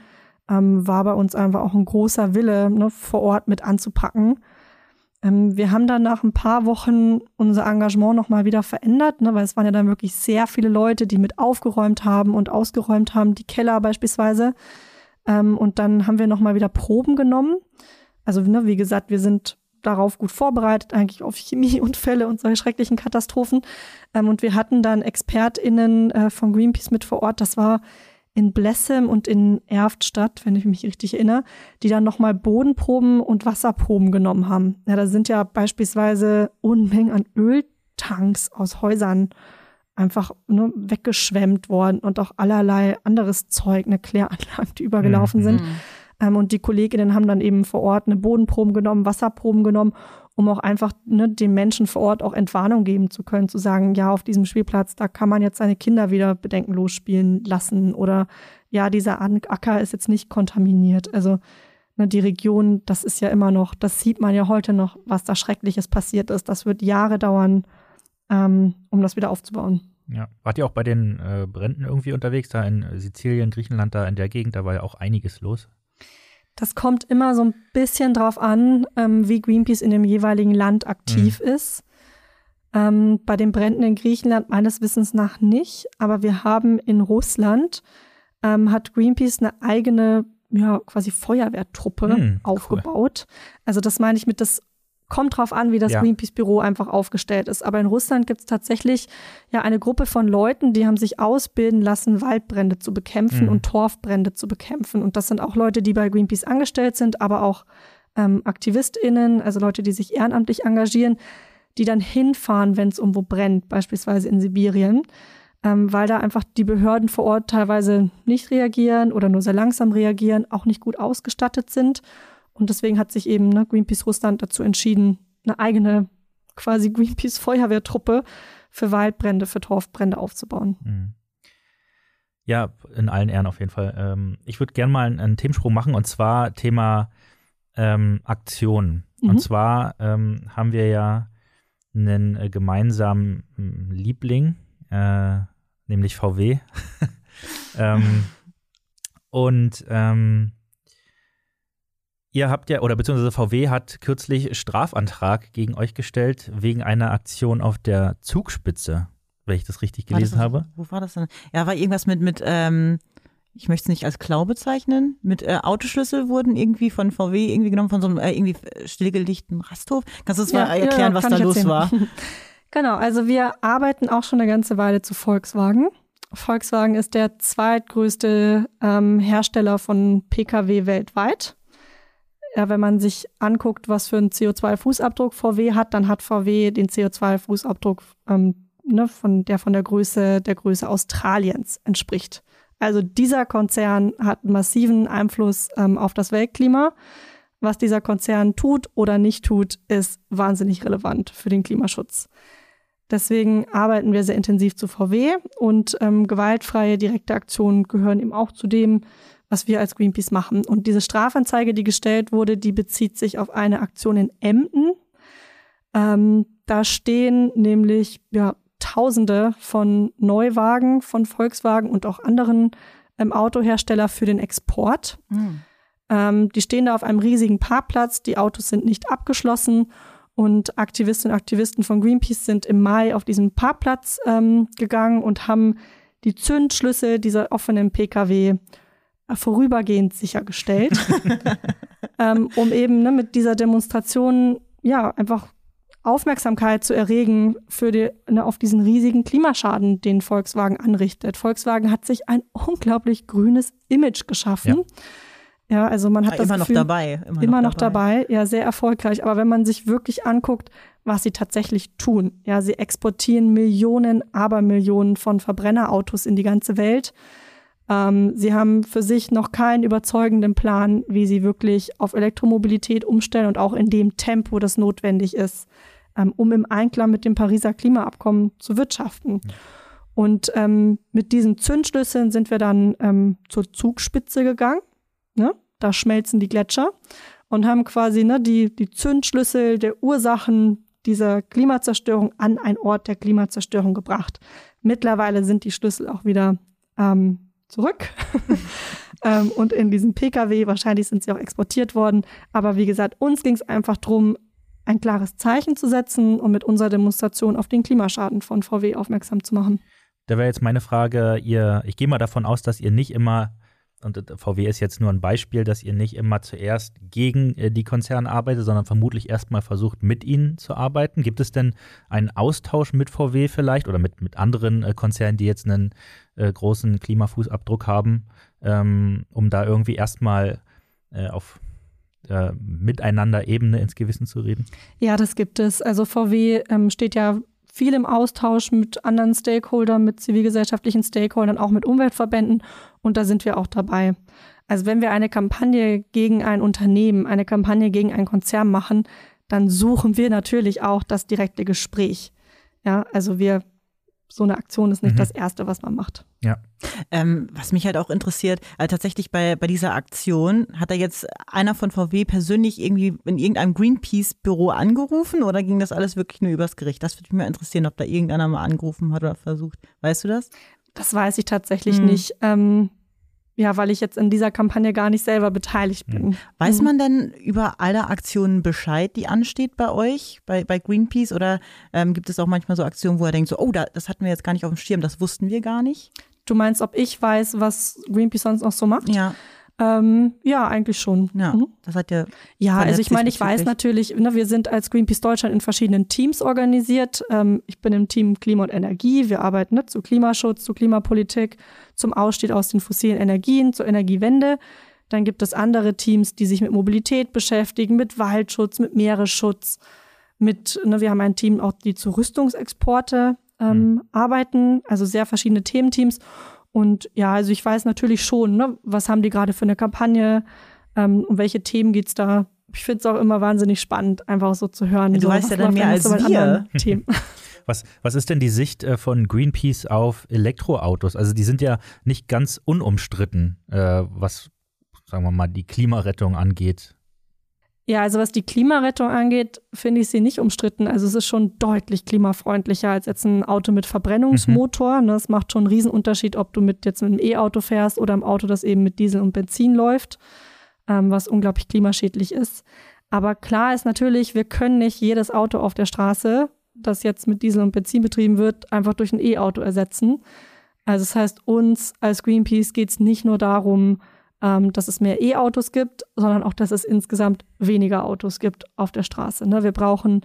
ähm, war bei uns einfach auch ein großer Wille, ne, vor Ort mit anzupacken. Ähm, wir haben dann nach ein paar Wochen unser Engagement nochmal wieder verändert, ne, weil es waren ja dann wirklich sehr viele Leute, die mit aufgeräumt haben und ausgeräumt haben, die Keller beispielsweise. Ähm, und dann haben wir nochmal wieder Proben genommen. Also, ne, wie gesagt, wir sind darauf gut vorbereitet, eigentlich auf Chemieunfälle und solche schrecklichen Katastrophen. Ähm, und wir hatten dann ExpertInnen äh, von Greenpeace mit vor Ort. Das war in Blessem und in Erftstadt, wenn ich mich richtig erinnere, die dann nochmal Bodenproben und Wasserproben genommen haben. Ja, da sind ja beispielsweise Unmengen an Öltanks aus Häusern einfach ne, weggeschwemmt worden und auch allerlei anderes Zeug, eine Kläranlagen, die übergelaufen mhm. sind. Ähm, und die Kolleginnen haben dann eben vor Ort eine Bodenproben genommen, Wasserproben genommen um auch einfach ne, den Menschen vor Ort auch Entwarnung geben zu können, zu sagen, ja, auf diesem Spielplatz, da kann man jetzt seine Kinder wieder bedenkenlos spielen lassen oder ja, dieser Acker ist jetzt nicht kontaminiert. Also ne, die Region, das ist ja immer noch, das sieht man ja heute noch, was da Schreckliches passiert ist. Das wird Jahre dauern, ähm, um das wieder aufzubauen. Ja, wart ihr auch bei den äh, Bränden irgendwie unterwegs, da in Sizilien, Griechenland, da in der Gegend, da war ja auch einiges los. Das kommt immer so ein bisschen drauf an, ähm, wie Greenpeace in dem jeweiligen Land aktiv mhm. ist. Ähm, bei den Bränden in Griechenland meines Wissens nach nicht, aber wir haben in Russland, ähm, hat Greenpeace eine eigene, ja, quasi Feuerwehrtruppe mhm, aufgebaut. Cool. Also das meine ich mit, das kommt drauf an, wie das ja. Greenpeace-Büro einfach aufgestellt ist. Aber in Russland gibt es tatsächlich ja eine Gruppe von Leuten, die haben sich ausbilden lassen, Waldbrände zu bekämpfen mhm. und Torfbrände zu bekämpfen. Und das sind auch Leute, die bei Greenpeace angestellt sind, aber auch ähm, AktivistInnen, also Leute, die sich ehrenamtlich engagieren, die dann hinfahren, wenn es irgendwo brennt, beispielsweise in Sibirien. Ähm, weil da einfach die Behörden vor Ort teilweise nicht reagieren oder nur sehr langsam reagieren, auch nicht gut ausgestattet sind und deswegen hat sich eben ne, Greenpeace Russland dazu entschieden, eine eigene quasi Greenpeace Feuerwehrtruppe für Waldbrände, für Torfbrände aufzubauen. Mhm. Ja, in allen Ehren auf jeden Fall. Ähm, ich würde gerne mal einen, einen, Themensprung machen und zwar Thema ähm, Aktion. Mhm. Und zwar ähm, haben wir ja einen äh, gemeinsamen hm, Liebling, äh, nämlich VW. ähm, und ähm, Ihr habt ja, oder beziehungsweise VW hat kürzlich Strafantrag gegen euch gestellt wegen einer Aktion auf der Zugspitze, wenn ich das richtig gelesen das, habe. Wo war das denn? Ja, war irgendwas mit, mit ähm, ich möchte es nicht als Klau bezeichnen, mit äh, Autoschlüssel wurden irgendwie von VW irgendwie genommen, von so einem äh, irgendwie stillgelegten Rasthof. Kannst du uns ja, mal erklären, ja, was da los war? Genau, also wir arbeiten auch schon eine ganze Weile zu Volkswagen. Volkswagen ist der zweitgrößte ähm, Hersteller von Pkw weltweit. Ja, wenn man sich anguckt, was für einen CO2-Fußabdruck VW hat, dann hat VW den CO2-Fußabdruck, ähm, ne, von, der von der Größe, der Größe Australiens entspricht. Also dieser Konzern hat massiven Einfluss ähm, auf das Weltklima. Was dieser Konzern tut oder nicht tut, ist wahnsinnig relevant für den Klimaschutz. Deswegen arbeiten wir sehr intensiv zu VW und ähm, gewaltfreie direkte Aktionen gehören eben auch zu dem, was wir als Greenpeace machen. Und diese Strafanzeige, die gestellt wurde, die bezieht sich auf eine Aktion in Emden. Ähm, da stehen nämlich ja, Tausende von Neuwagen von Volkswagen und auch anderen ähm, Autohersteller für den Export. Mhm. Ähm, die stehen da auf einem riesigen Parkplatz, die Autos sind nicht abgeschlossen und Aktivistinnen und Aktivisten von Greenpeace sind im Mai auf diesen Parkplatz ähm, gegangen und haben die Zündschlüssel dieser offenen Pkw vorübergehend sichergestellt, ähm, um eben ne, mit dieser Demonstration ja einfach Aufmerksamkeit zu erregen für die, ne, auf diesen riesigen Klimaschaden, den Volkswagen anrichtet. Volkswagen hat sich ein unglaublich grünes Image geschaffen. Ja, ja also man hat ja, das immer Gefühl, noch dabei. Immer, immer noch, dabei. dabei. ja, sehr erfolgreich. Aber wenn man sich wirklich anguckt, was sie tatsächlich tun, ja, sie exportieren Millionen, Abermillionen von Verbrennerautos in die ganze Welt. Ähm, sie haben für sich noch keinen überzeugenden Plan, wie sie wirklich auf Elektromobilität umstellen und auch in dem Tempo, das notwendig ist, ähm, um im Einklang mit dem Pariser Klimaabkommen zu wirtschaften. Und ähm, mit diesen Zündschlüsseln sind wir dann ähm, zur Zugspitze gegangen. Ne? Da schmelzen die Gletscher und haben quasi ne, die, die Zündschlüssel der Ursachen dieser Klimazerstörung an einen Ort der Klimazerstörung gebracht. Mittlerweile sind die Schlüssel auch wieder ähm, zurück. ähm, und in diesem Pkw, wahrscheinlich sind sie auch exportiert worden. Aber wie gesagt, uns ging es einfach darum, ein klares Zeichen zu setzen und mit unserer Demonstration auf den Klimaschaden von VW aufmerksam zu machen. Da wäre jetzt meine Frage, ihr, ich gehe mal davon aus, dass ihr nicht immer, und VW ist jetzt nur ein Beispiel, dass ihr nicht immer zuerst gegen äh, die Konzerne arbeitet, sondern vermutlich erstmal versucht, mit ihnen zu arbeiten. Gibt es denn einen Austausch mit VW vielleicht oder mit, mit anderen äh, Konzernen, die jetzt einen äh, großen Klimafußabdruck haben, ähm, um da irgendwie erstmal äh, auf äh, miteinander Ebene ins Gewissen zu reden? Ja, das gibt es. Also VW ähm, steht ja viel im Austausch mit anderen Stakeholdern, mit zivilgesellschaftlichen Stakeholdern, auch mit Umweltverbänden und da sind wir auch dabei. Also wenn wir eine Kampagne gegen ein Unternehmen, eine Kampagne gegen einen Konzern machen, dann suchen wir natürlich auch das direkte Gespräch. Ja, also wir so eine Aktion ist nicht mhm. das Erste, was man macht. Ja. Ähm, was mich halt auch interessiert, also tatsächlich bei, bei dieser Aktion, hat da jetzt einer von VW persönlich irgendwie in irgendeinem Greenpeace-Büro angerufen oder ging das alles wirklich nur übers Gericht? Das würde mich mal interessieren, ob da irgendeiner mal angerufen hat oder versucht. Weißt du das? Das weiß ich tatsächlich hm. nicht. Ähm, ja, weil ich jetzt in dieser Kampagne gar nicht selber beteiligt bin. Hm. Weiß man denn über alle Aktionen Bescheid, die ansteht bei euch, bei, bei Greenpeace? Oder ähm, gibt es auch manchmal so Aktionen, wo er denkt, so, oh, da, das hatten wir jetzt gar nicht auf dem Schirm, das wussten wir gar nicht? Du meinst, ob ich weiß, was Greenpeace sonst noch so macht? Ja. Ähm, ja, eigentlich schon. Ja, mhm. das hat ja. Ja, also ich meine, ich weiß natürlich, ne, wir sind als Greenpeace Deutschland in verschiedenen Teams organisiert. Ähm, ich bin im Team Klima und Energie. Wir arbeiten ne, zu Klimaschutz, zu Klimapolitik, zum Ausstieg aus den fossilen Energien, zur Energiewende. Dann gibt es andere Teams, die sich mit Mobilität beschäftigen, mit Waldschutz, mit Meeresschutz, mit, ne, wir haben ein Team auch, die zu Rüstungsexporte ähm, mhm. arbeiten, also sehr verschiedene Thementeams. Und ja, also ich weiß natürlich schon, ne, was haben die gerade für eine Kampagne, ähm, um welche Themen geht's da. Ich finde es auch immer wahnsinnig spannend, einfach so zu hören. Du so, weißt ja dann mehr als wir. Themen. Was, was ist denn die Sicht äh, von Greenpeace auf Elektroautos? Also die sind ja nicht ganz unumstritten, äh, was, sagen wir mal, die Klimarettung angeht. Ja, also was die Klimarettung angeht, finde ich sie nicht umstritten. Also es ist schon deutlich klimafreundlicher als jetzt ein Auto mit Verbrennungsmotor. Mhm. Das macht schon einen Riesenunterschied, ob du mit jetzt mit einem E-Auto fährst oder einem Auto, das eben mit Diesel und Benzin läuft, ähm, was unglaublich klimaschädlich ist. Aber klar ist natürlich, wir können nicht jedes Auto auf der Straße, das jetzt mit Diesel und Benzin betrieben wird, einfach durch ein E-Auto ersetzen. Also das heißt, uns als Greenpeace geht es nicht nur darum, ähm, dass es mehr E-Autos gibt, sondern auch, dass es insgesamt weniger Autos gibt auf der Straße. Ne? Wir brauchen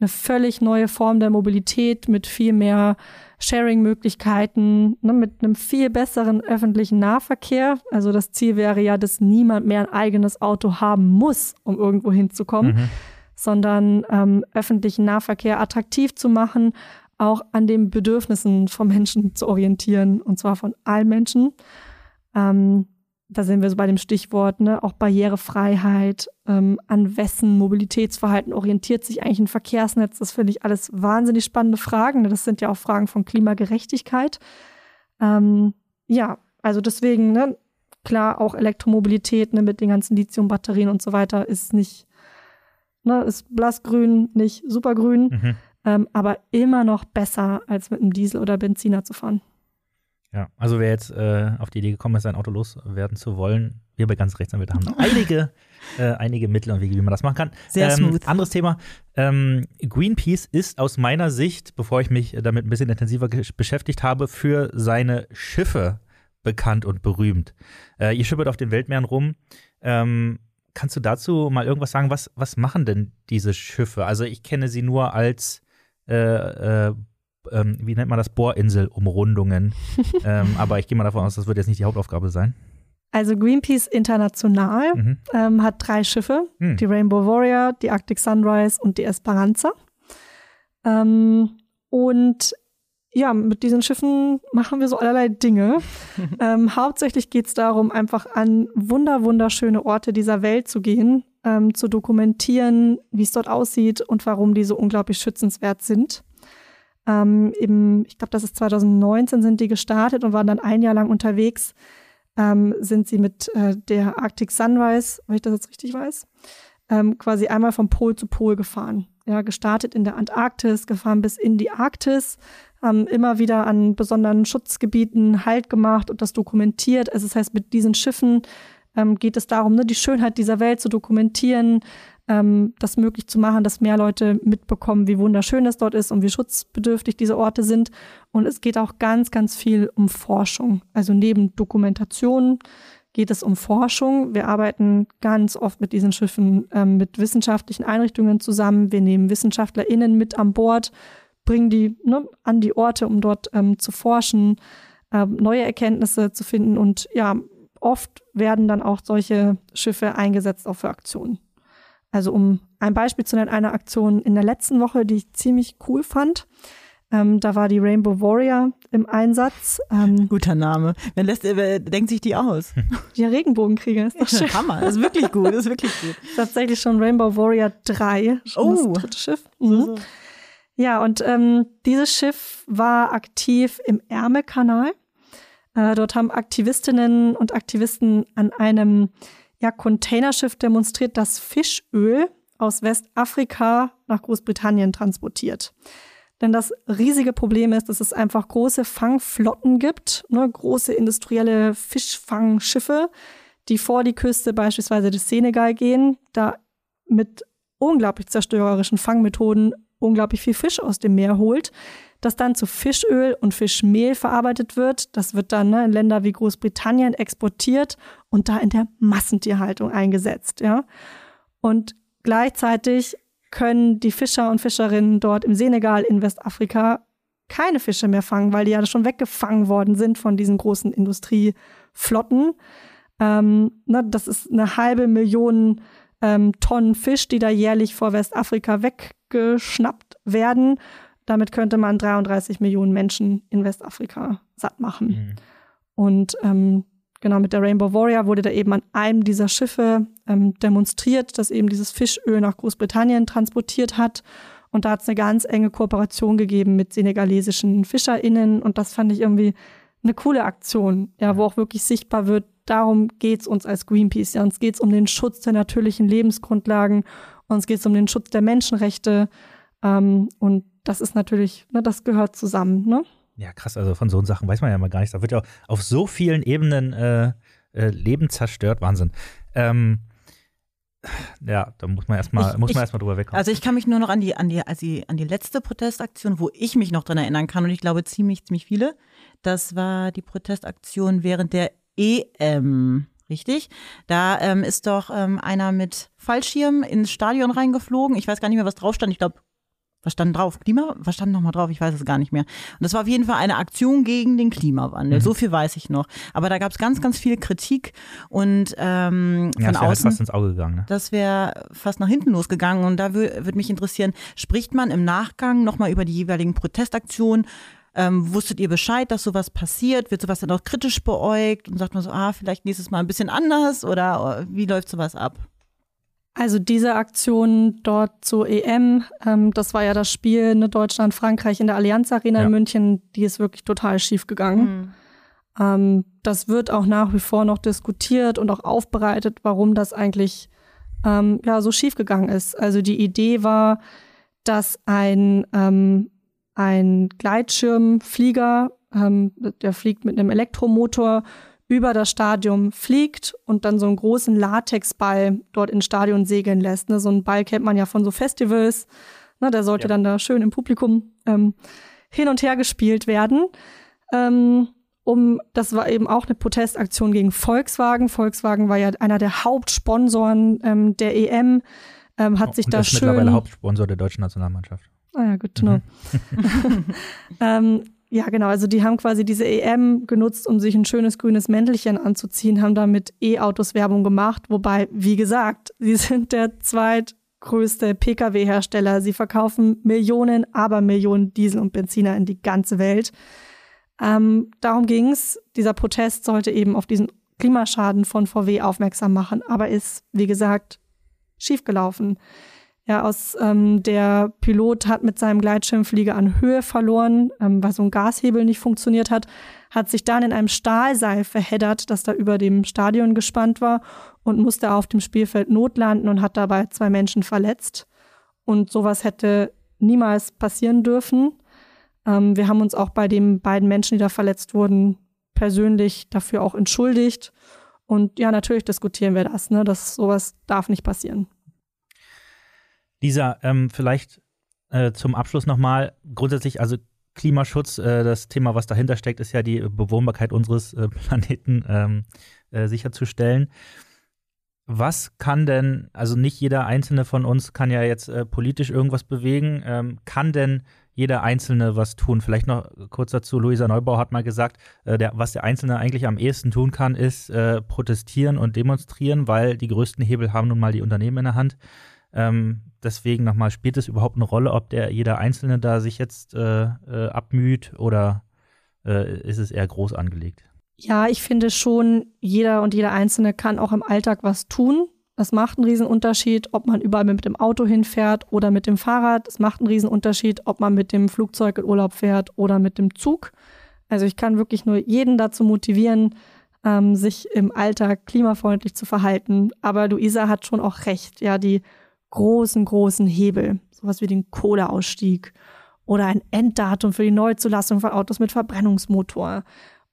eine völlig neue Form der Mobilität mit viel mehr Sharing-Möglichkeiten, ne, mit einem viel besseren öffentlichen Nahverkehr. Also das Ziel wäre ja, dass niemand mehr ein eigenes Auto haben muss, um irgendwo hinzukommen, mhm. sondern ähm, öffentlichen Nahverkehr attraktiv zu machen, auch an den Bedürfnissen von Menschen zu orientieren, und zwar von allen Menschen. Ähm, da sind wir so bei dem Stichwort, ne, auch Barrierefreiheit, ähm, an wessen Mobilitätsverhalten orientiert sich eigentlich ein Verkehrsnetz? Das finde ich alles wahnsinnig spannende Fragen. Ne? Das sind ja auch Fragen von Klimagerechtigkeit. Ähm, ja, also deswegen, ne, klar, auch Elektromobilität ne, mit den ganzen Lithiumbatterien und so weiter ist nicht, ne, ist blassgrün, nicht supergrün, mhm. ähm, aber immer noch besser, als mit einem Diesel oder Benziner zu fahren. Ja, also wer jetzt äh, auf die Idee gekommen ist, sein Auto loswerden zu wollen, wir bei ganz Rechtsanwälte haben einige, äh, einige Mittel und Wege, wie man das machen kann. Sehr ähm, smooth. Anderes Thema. Ähm, Greenpeace ist aus meiner Sicht, bevor ich mich damit ein bisschen intensiver beschäftigt habe, für seine Schiffe bekannt und berühmt. Äh, ihr schippert auf den Weltmeeren rum. Ähm, kannst du dazu mal irgendwas sagen? Was, was machen denn diese Schiffe? Also ich kenne sie nur als äh, äh, ähm, wie nennt man das, Bohrinselumrundungen. ähm, aber ich gehe mal davon aus, das wird jetzt nicht die Hauptaufgabe sein. Also Greenpeace International mhm. ähm, hat drei Schiffe, mhm. die Rainbow Warrior, die Arctic Sunrise und die Esperanza. Ähm, und ja, mit diesen Schiffen machen wir so allerlei Dinge. ähm, hauptsächlich geht es darum, einfach an wunder wunderschöne Orte dieser Welt zu gehen, ähm, zu dokumentieren, wie es dort aussieht und warum die so unglaublich schützenswert sind. Ähm, im, ich glaube, das ist 2019 sind die gestartet und waren dann ein Jahr lang unterwegs. Ähm, sind sie mit äh, der Arctic Sunrise, wenn ich das jetzt richtig weiß, ähm, quasi einmal vom Pol zu Pol gefahren. Ja, gestartet in der Antarktis, gefahren bis in die Arktis, haben immer wieder an besonderen Schutzgebieten Halt gemacht und das dokumentiert. Also das heißt, mit diesen Schiffen ähm, geht es darum, ne, die Schönheit dieser Welt zu dokumentieren, ähm, das möglich zu machen, dass mehr Leute mitbekommen, wie wunderschön es dort ist und wie schutzbedürftig diese Orte sind. Und es geht auch ganz, ganz viel um Forschung. Also neben Dokumentation geht es um Forschung. Wir arbeiten ganz oft mit diesen Schiffen ähm, mit wissenschaftlichen Einrichtungen zusammen. Wir nehmen WissenschaftlerInnen mit an Bord, bringen die ne, an die Orte, um dort ähm, zu forschen, äh, neue Erkenntnisse zu finden. Und ja, oft werden dann auch solche Schiffe eingesetzt auch für Aktionen. Also um ein Beispiel zu nennen, eine Aktion in der letzten Woche, die ich ziemlich cool fand. Ähm, da war die Rainbow Warrior im Einsatz. Ähm, Guter Name. Wer, lässt, wer denkt sich die aus? Die Regenbogenkrieger, ist doch schön. Hammer, das ist wirklich gut, das ist wirklich gut. Tatsächlich schon Rainbow Warrior 3, schon oh. das dritte Schiff. Mhm. So, so. Ja, und ähm, dieses Schiff war aktiv im Ärmelkanal. Äh, dort haben Aktivistinnen und Aktivisten an einem ja, Containerschiff demonstriert, das Fischöl aus Westafrika nach Großbritannien transportiert. Denn das riesige Problem ist, dass es einfach große Fangflotten gibt, ne, große industrielle Fischfangschiffe, die vor die Küste beispielsweise des Senegal gehen, da mit unglaublich zerstörerischen Fangmethoden unglaublich viel Fisch aus dem Meer holt das dann zu Fischöl und Fischmehl verarbeitet wird. Das wird dann ne, in Länder wie Großbritannien exportiert und da in der Massentierhaltung eingesetzt. Ja? Und gleichzeitig können die Fischer und Fischerinnen dort im Senegal in Westafrika keine Fische mehr fangen, weil die ja schon weggefangen worden sind von diesen großen Industrieflotten. Ähm, ne, das ist eine halbe Million ähm, Tonnen Fisch, die da jährlich vor Westafrika weggeschnappt werden. Damit könnte man 33 Millionen Menschen in Westafrika satt machen. Mhm. Und ähm, genau mit der Rainbow Warrior wurde da eben an einem dieser Schiffe ähm, demonstriert, das eben dieses Fischöl nach Großbritannien transportiert hat. Und da hat es eine ganz enge Kooperation gegeben mit senegalesischen FischerInnen. Und das fand ich irgendwie eine coole Aktion, ja, wo auch wirklich sichtbar wird, darum geht's uns als Greenpeace. Ja, uns geht's um den Schutz der natürlichen Lebensgrundlagen, uns geht's um den Schutz der Menschenrechte. Ähm, und das ist natürlich, ne, das gehört zusammen, ne? Ja, krass, also von so Sachen weiß man ja mal gar nichts. Da wird ja auf so vielen Ebenen äh, äh, Leben zerstört. Wahnsinn. Ähm, ja, da muss man erstmal muss man erstmal drüber wegkommen. Also ich kann mich nur noch an die, an die, also an die letzte Protestaktion, wo ich mich noch dran erinnern kann, und ich glaube ziemlich, ziemlich viele. Das war die Protestaktion während der EM. Richtig? Da ähm, ist doch ähm, einer mit Fallschirm ins Stadion reingeflogen. Ich weiß gar nicht mehr, was drauf stand. Ich glaube, was stand drauf? Klima? Was stand nochmal drauf? Ich weiß es gar nicht mehr. Und das war auf jeden Fall eine Aktion gegen den Klimawandel. Mhm. So viel weiß ich noch. Aber da gab es ganz, ganz viel Kritik und ähm, ja, von das außen. Halt fast ins Auge gegangen. Ne? Das wäre fast nach hinten losgegangen. Und da würde mich interessieren, spricht man im Nachgang nochmal über die jeweiligen Protestaktionen? Ähm, wusstet ihr Bescheid, dass sowas passiert? Wird sowas dann auch kritisch beäugt? Und sagt man so, ah, vielleicht nächstes Mal ein bisschen anders? Oder äh, wie läuft sowas ab? Also diese Aktion dort zur EM, ähm, das war ja das Spiel ne, Deutschland-Frankreich in der Allianz Arena ja. in München, die ist wirklich total schief gegangen. Mhm. Ähm, das wird auch nach wie vor noch diskutiert und auch aufbereitet, warum das eigentlich ähm, ja so schief gegangen ist. Also die Idee war, dass ein ähm, ein Gleitschirmflieger, ähm, der fliegt mit einem Elektromotor über das Stadion fliegt und dann so einen großen Latexball dort ins Stadion segeln lässt. Ne? So einen Ball kennt man ja von so Festivals. Ne? Der sollte ja. dann da schön im Publikum ähm, hin und her gespielt werden. Ähm, um, das war eben auch eine Protestaktion gegen Volkswagen. Volkswagen war ja einer der Hauptsponsoren ähm, der EM. Ähm, hat oh, sich da schön. Mittlerweile Hauptsponsor der deutschen Nationalmannschaft. Ah ja, gut, genau. Mhm. ähm, ja, genau. Also die haben quasi diese EM genutzt, um sich ein schönes grünes Mäntelchen anzuziehen, haben damit E-Autos Werbung gemacht. Wobei, wie gesagt, sie sind der zweitgrößte Pkw-Hersteller. Sie verkaufen Millionen, aber Millionen Diesel und Benziner in die ganze Welt. Ähm, darum ging's. Dieser Protest sollte eben auf diesen Klimaschaden von VW aufmerksam machen, aber ist, wie gesagt, schiefgelaufen. Ja, aus ähm, der Pilot hat mit seinem Gleitschirmflieger an Höhe verloren, ähm, weil so ein Gashebel nicht funktioniert hat, hat sich dann in einem Stahlseil verheddert, das da über dem Stadion gespannt war und musste auf dem Spielfeld notlanden und hat dabei zwei Menschen verletzt. Und sowas hätte niemals passieren dürfen. Ähm, wir haben uns auch bei den beiden Menschen, die da verletzt wurden, persönlich dafür auch entschuldigt. Und ja, natürlich diskutieren wir das, ne? dass sowas darf nicht passieren. Lisa, ähm, vielleicht äh, zum Abschluss nochmal grundsätzlich, also Klimaschutz, äh, das Thema, was dahinter steckt, ist ja die Bewohnbarkeit unseres äh, Planeten ähm, äh, sicherzustellen. Was kann denn, also nicht jeder einzelne von uns kann ja jetzt äh, politisch irgendwas bewegen, ähm, kann denn jeder Einzelne was tun? Vielleicht noch kurz dazu, Luisa Neubau hat mal gesagt, äh, der, was der Einzelne eigentlich am ehesten tun kann, ist protestieren und demonstrieren, weil die größten Hebel haben nun mal die Unternehmen in der Hand. Ähm, deswegen nochmal, spielt es überhaupt eine Rolle, ob der jeder Einzelne da sich jetzt äh, äh, abmüht oder äh, ist es eher groß angelegt? Ja, ich finde schon, jeder und jeder Einzelne kann auch im Alltag was tun. Das macht einen Riesenunterschied, ob man überall mit dem Auto hinfährt oder mit dem Fahrrad. Es macht einen Riesenunterschied, ob man mit dem Flugzeug in Urlaub fährt oder mit dem Zug. Also ich kann wirklich nur jeden dazu motivieren, ähm, sich im Alltag klimafreundlich zu verhalten. Aber Luisa hat schon auch recht. Ja, die großen, großen Hebel, sowas wie den Kohleausstieg oder ein Enddatum für die Neuzulassung von Autos mit Verbrennungsmotor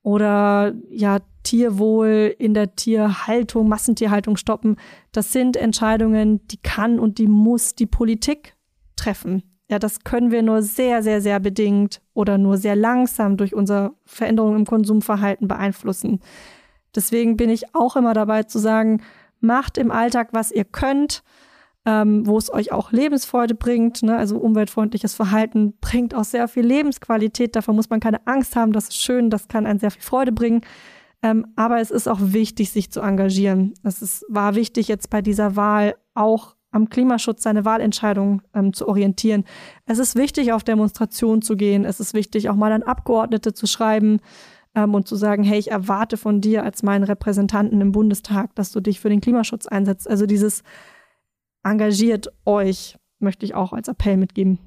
oder ja Tierwohl in der Tierhaltung, Massentierhaltung stoppen. Das sind Entscheidungen, die kann und die muss die Politik treffen. Ja, das können wir nur sehr, sehr, sehr bedingt oder nur sehr langsam durch unsere Veränderungen im Konsumverhalten beeinflussen. Deswegen bin ich auch immer dabei zu sagen, macht im Alltag, was ihr könnt ähm, wo es euch auch Lebensfreude bringt. Ne? Also umweltfreundliches Verhalten bringt auch sehr viel Lebensqualität. Davon muss man keine Angst haben. Das ist schön, das kann einen sehr viel Freude bringen. Ähm, aber es ist auch wichtig, sich zu engagieren. Es ist, war wichtig, jetzt bei dieser Wahl auch am Klimaschutz seine Wahlentscheidung ähm, zu orientieren. Es ist wichtig, auf Demonstrationen zu gehen. Es ist wichtig, auch mal an Abgeordnete zu schreiben ähm, und zu sagen, hey, ich erwarte von dir als meinen Repräsentanten im Bundestag, dass du dich für den Klimaschutz einsetzt. Also dieses engagiert euch, möchte ich auch als Appell mitgeben.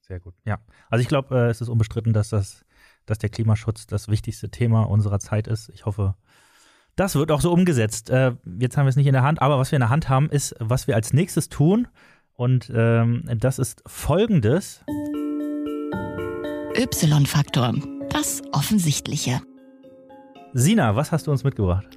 Sehr gut. Ja, also ich glaube, äh, es ist unbestritten, dass das, dass der Klimaschutz das wichtigste Thema unserer Zeit ist. Ich hoffe, das wird auch so umgesetzt. Äh, jetzt haben wir es nicht in der Hand, aber was wir in der Hand haben, ist, was wir als nächstes tun. Und ähm, das ist folgendes. Y-Faktor. Das Offensichtliche. Sina, was hast du uns mitgebracht?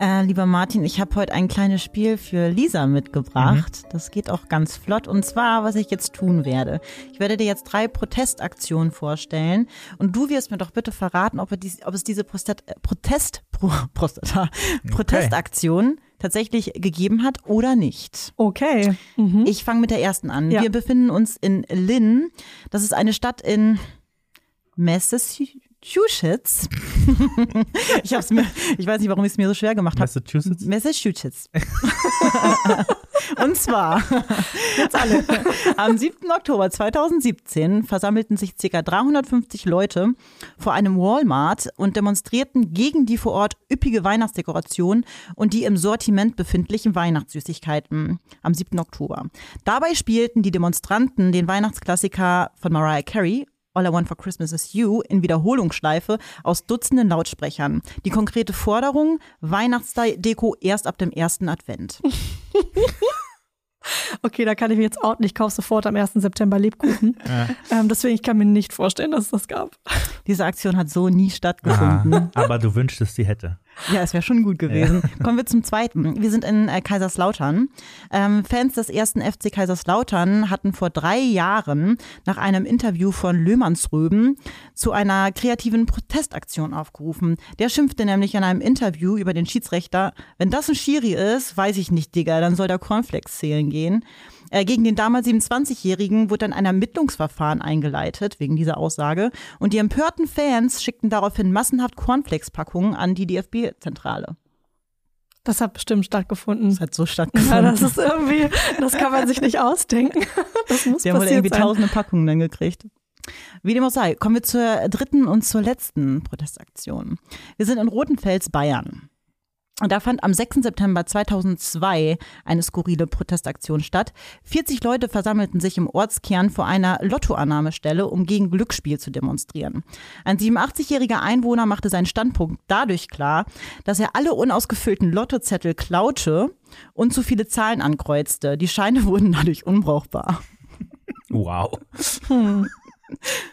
Äh, lieber Martin, ich habe heute ein kleines Spiel für Lisa mitgebracht. Mhm. Das geht auch ganz flott. Und zwar, was ich jetzt tun werde. Ich werde dir jetzt drei Protestaktionen vorstellen. Und du wirst mir doch bitte verraten, ob, dies, ob es diese Protest, äh, Protest, Pro, Prostata, okay. Protestaktion tatsächlich gegeben hat oder nicht. Okay. Mhm. Ich fange mit der ersten an. Ja. Wir befinden uns in Lynn. Das ist eine Stadt in Massachusetts. Massachusetts. ich, hab's mir, ich weiß nicht, warum ich es mir so schwer gemacht habe. Massachusetts? Massachusetts. Und zwar, jetzt alle. Am 7. Oktober 2017 versammelten sich ca. 350 Leute vor einem Walmart und demonstrierten gegen die vor Ort üppige Weihnachtsdekoration und die im Sortiment befindlichen Weihnachtssüßigkeiten am 7. Oktober. Dabei spielten die Demonstranten den Weihnachtsklassiker von Mariah Carey All I Want for Christmas is You in Wiederholungsschleife aus Dutzenden Lautsprechern. Die konkrete Forderung, Weihnachtsdeko erst ab dem ersten Advent. Okay, da kann ich mir jetzt auch nicht kaufe sofort am 1. September Lebkuchen. Ja. Ähm, deswegen, ich kann mir nicht vorstellen, dass es das gab. Diese Aktion hat so nie stattgefunden. Aha, aber du wünschtest, sie hätte. Ja, es wäre schon gut gewesen. Ja. Kommen wir zum zweiten. Wir sind in äh, Kaiserslautern. Ähm, Fans des ersten FC Kaiserslautern hatten vor drei Jahren nach einem Interview von Löhmannsröben zu einer kreativen Protestaktion aufgerufen. Der schimpfte nämlich in einem Interview über den Schiedsrichter, wenn das ein Schiri ist, weiß ich nicht, Digga, dann soll der Cornflakes zählen gehen. Äh, gegen den damals 27-Jährigen wurde dann ein Ermittlungsverfahren eingeleitet wegen dieser Aussage. Und die empörten Fans schickten daraufhin massenhaft Cornflakes-Packungen an die DFB-Zentrale. Das hat bestimmt stattgefunden. Das hat so stattgefunden. Ja, das ist irgendwie, das kann man sich nicht ausdenken. Das muss Die haben wohl irgendwie sein. tausende Packungen dann gekriegt. Wie dem auch sei, kommen wir zur dritten und zur letzten Protestaktion. Wir sind in Rotenfels, Bayern. Und da fand am 6. September 2002 eine skurrile Protestaktion statt. 40 Leute versammelten sich im Ortskern vor einer Lottoannahmestelle, um gegen Glücksspiel zu demonstrieren. Ein 87-jähriger Einwohner machte seinen Standpunkt dadurch klar, dass er alle unausgefüllten Lottozettel klaute und zu viele Zahlen ankreuzte. Die Scheine wurden dadurch unbrauchbar. Wow. Hm.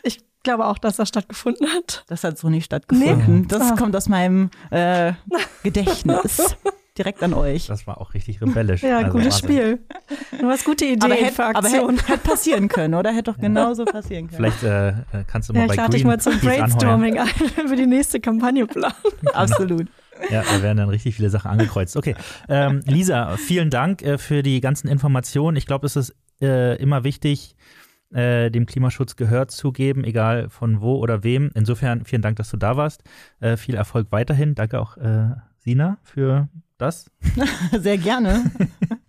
Ich glaube auch, dass das stattgefunden hat. Das hat so nicht stattgefunden. Nee? Das ah. kommt aus meinem äh, Gedächtnis. direkt an euch. Das war auch richtig rebellisch. Ja, Also gutes Wahnsinn. Spiel. Du hast gute Ideen Aber hätte, für aber Aktionen. hätte, hätte passieren können, oder? Hätte doch genauso passieren können. Vielleicht äh, äh, kannst du mal Ja, bei ich lade dich mal zum anheuern. Brainstorming ein für die nächste Kampagne planen. Absolut. Ja, da werden dann richtig viele Sachen angekreuzt. Okay, ähm, Lisa, vielen Dank äh, für die ganzen Informationen. Ich glaube, es ist äh, immer wichtig, äh, dem Klimaschutz Gehör zu geben, egal von wo oder wem. Insofern vielen Dank, dass du da warst. Äh, viel Erfolg weiterhin. Danke auch, äh, Sina, für das. Sehr gerne.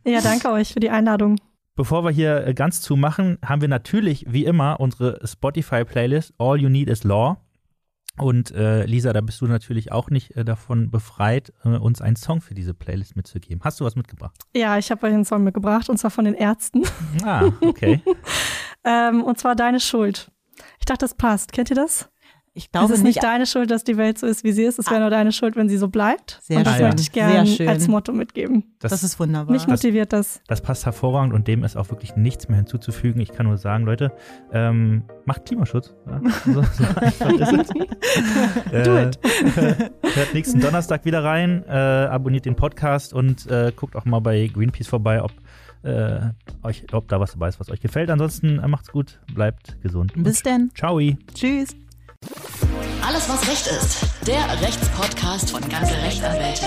Ja, danke euch für die Einladung. Bevor wir hier äh, ganz zumachen, haben wir natürlich wie immer unsere Spotify-Playlist All You Need Is Law. Und äh, Lisa, da bist du natürlich auch nicht äh, davon befreit, äh, uns einen Song für diese Playlist mitzugeben. Hast du was mitgebracht? Ja, ich habe euch einen Song mitgebracht und zwar von den Ärzten. Ah, okay. Ähm, und zwar Deine Schuld. Ich dachte, das passt. Kennt ihr das? Ich Es glaube ist nicht. nicht deine Schuld, dass die Welt so ist, wie sie ist. Es wäre nur deine Schuld, wenn sie so bleibt. Sehr und das schön. möchte ich Sehr gerne schön. als Motto mitgeben. Das, ist wunderbar. Mich motiviert das. Das passt hervorragend und dem ist auch wirklich nichts mehr hinzuzufügen. Ich kann nur sagen, Leute, ähm, macht Klimaschutz. Ja? So, so einfach ist es. Do Äh, it. Hört nächsten Donnerstag wieder rein, äh, abonniert den Podcast und äh, guckt auch mal bei Greenpeace vorbei, ob, äh, euch, ob da was dabei ist, was euch gefällt. Ansonsten äh, macht's gut, bleibt gesund. Bis denn. Ciao. Tschüss. Alles, was Recht ist. Der Rechtspodcast von ganze Rechtsanwälte.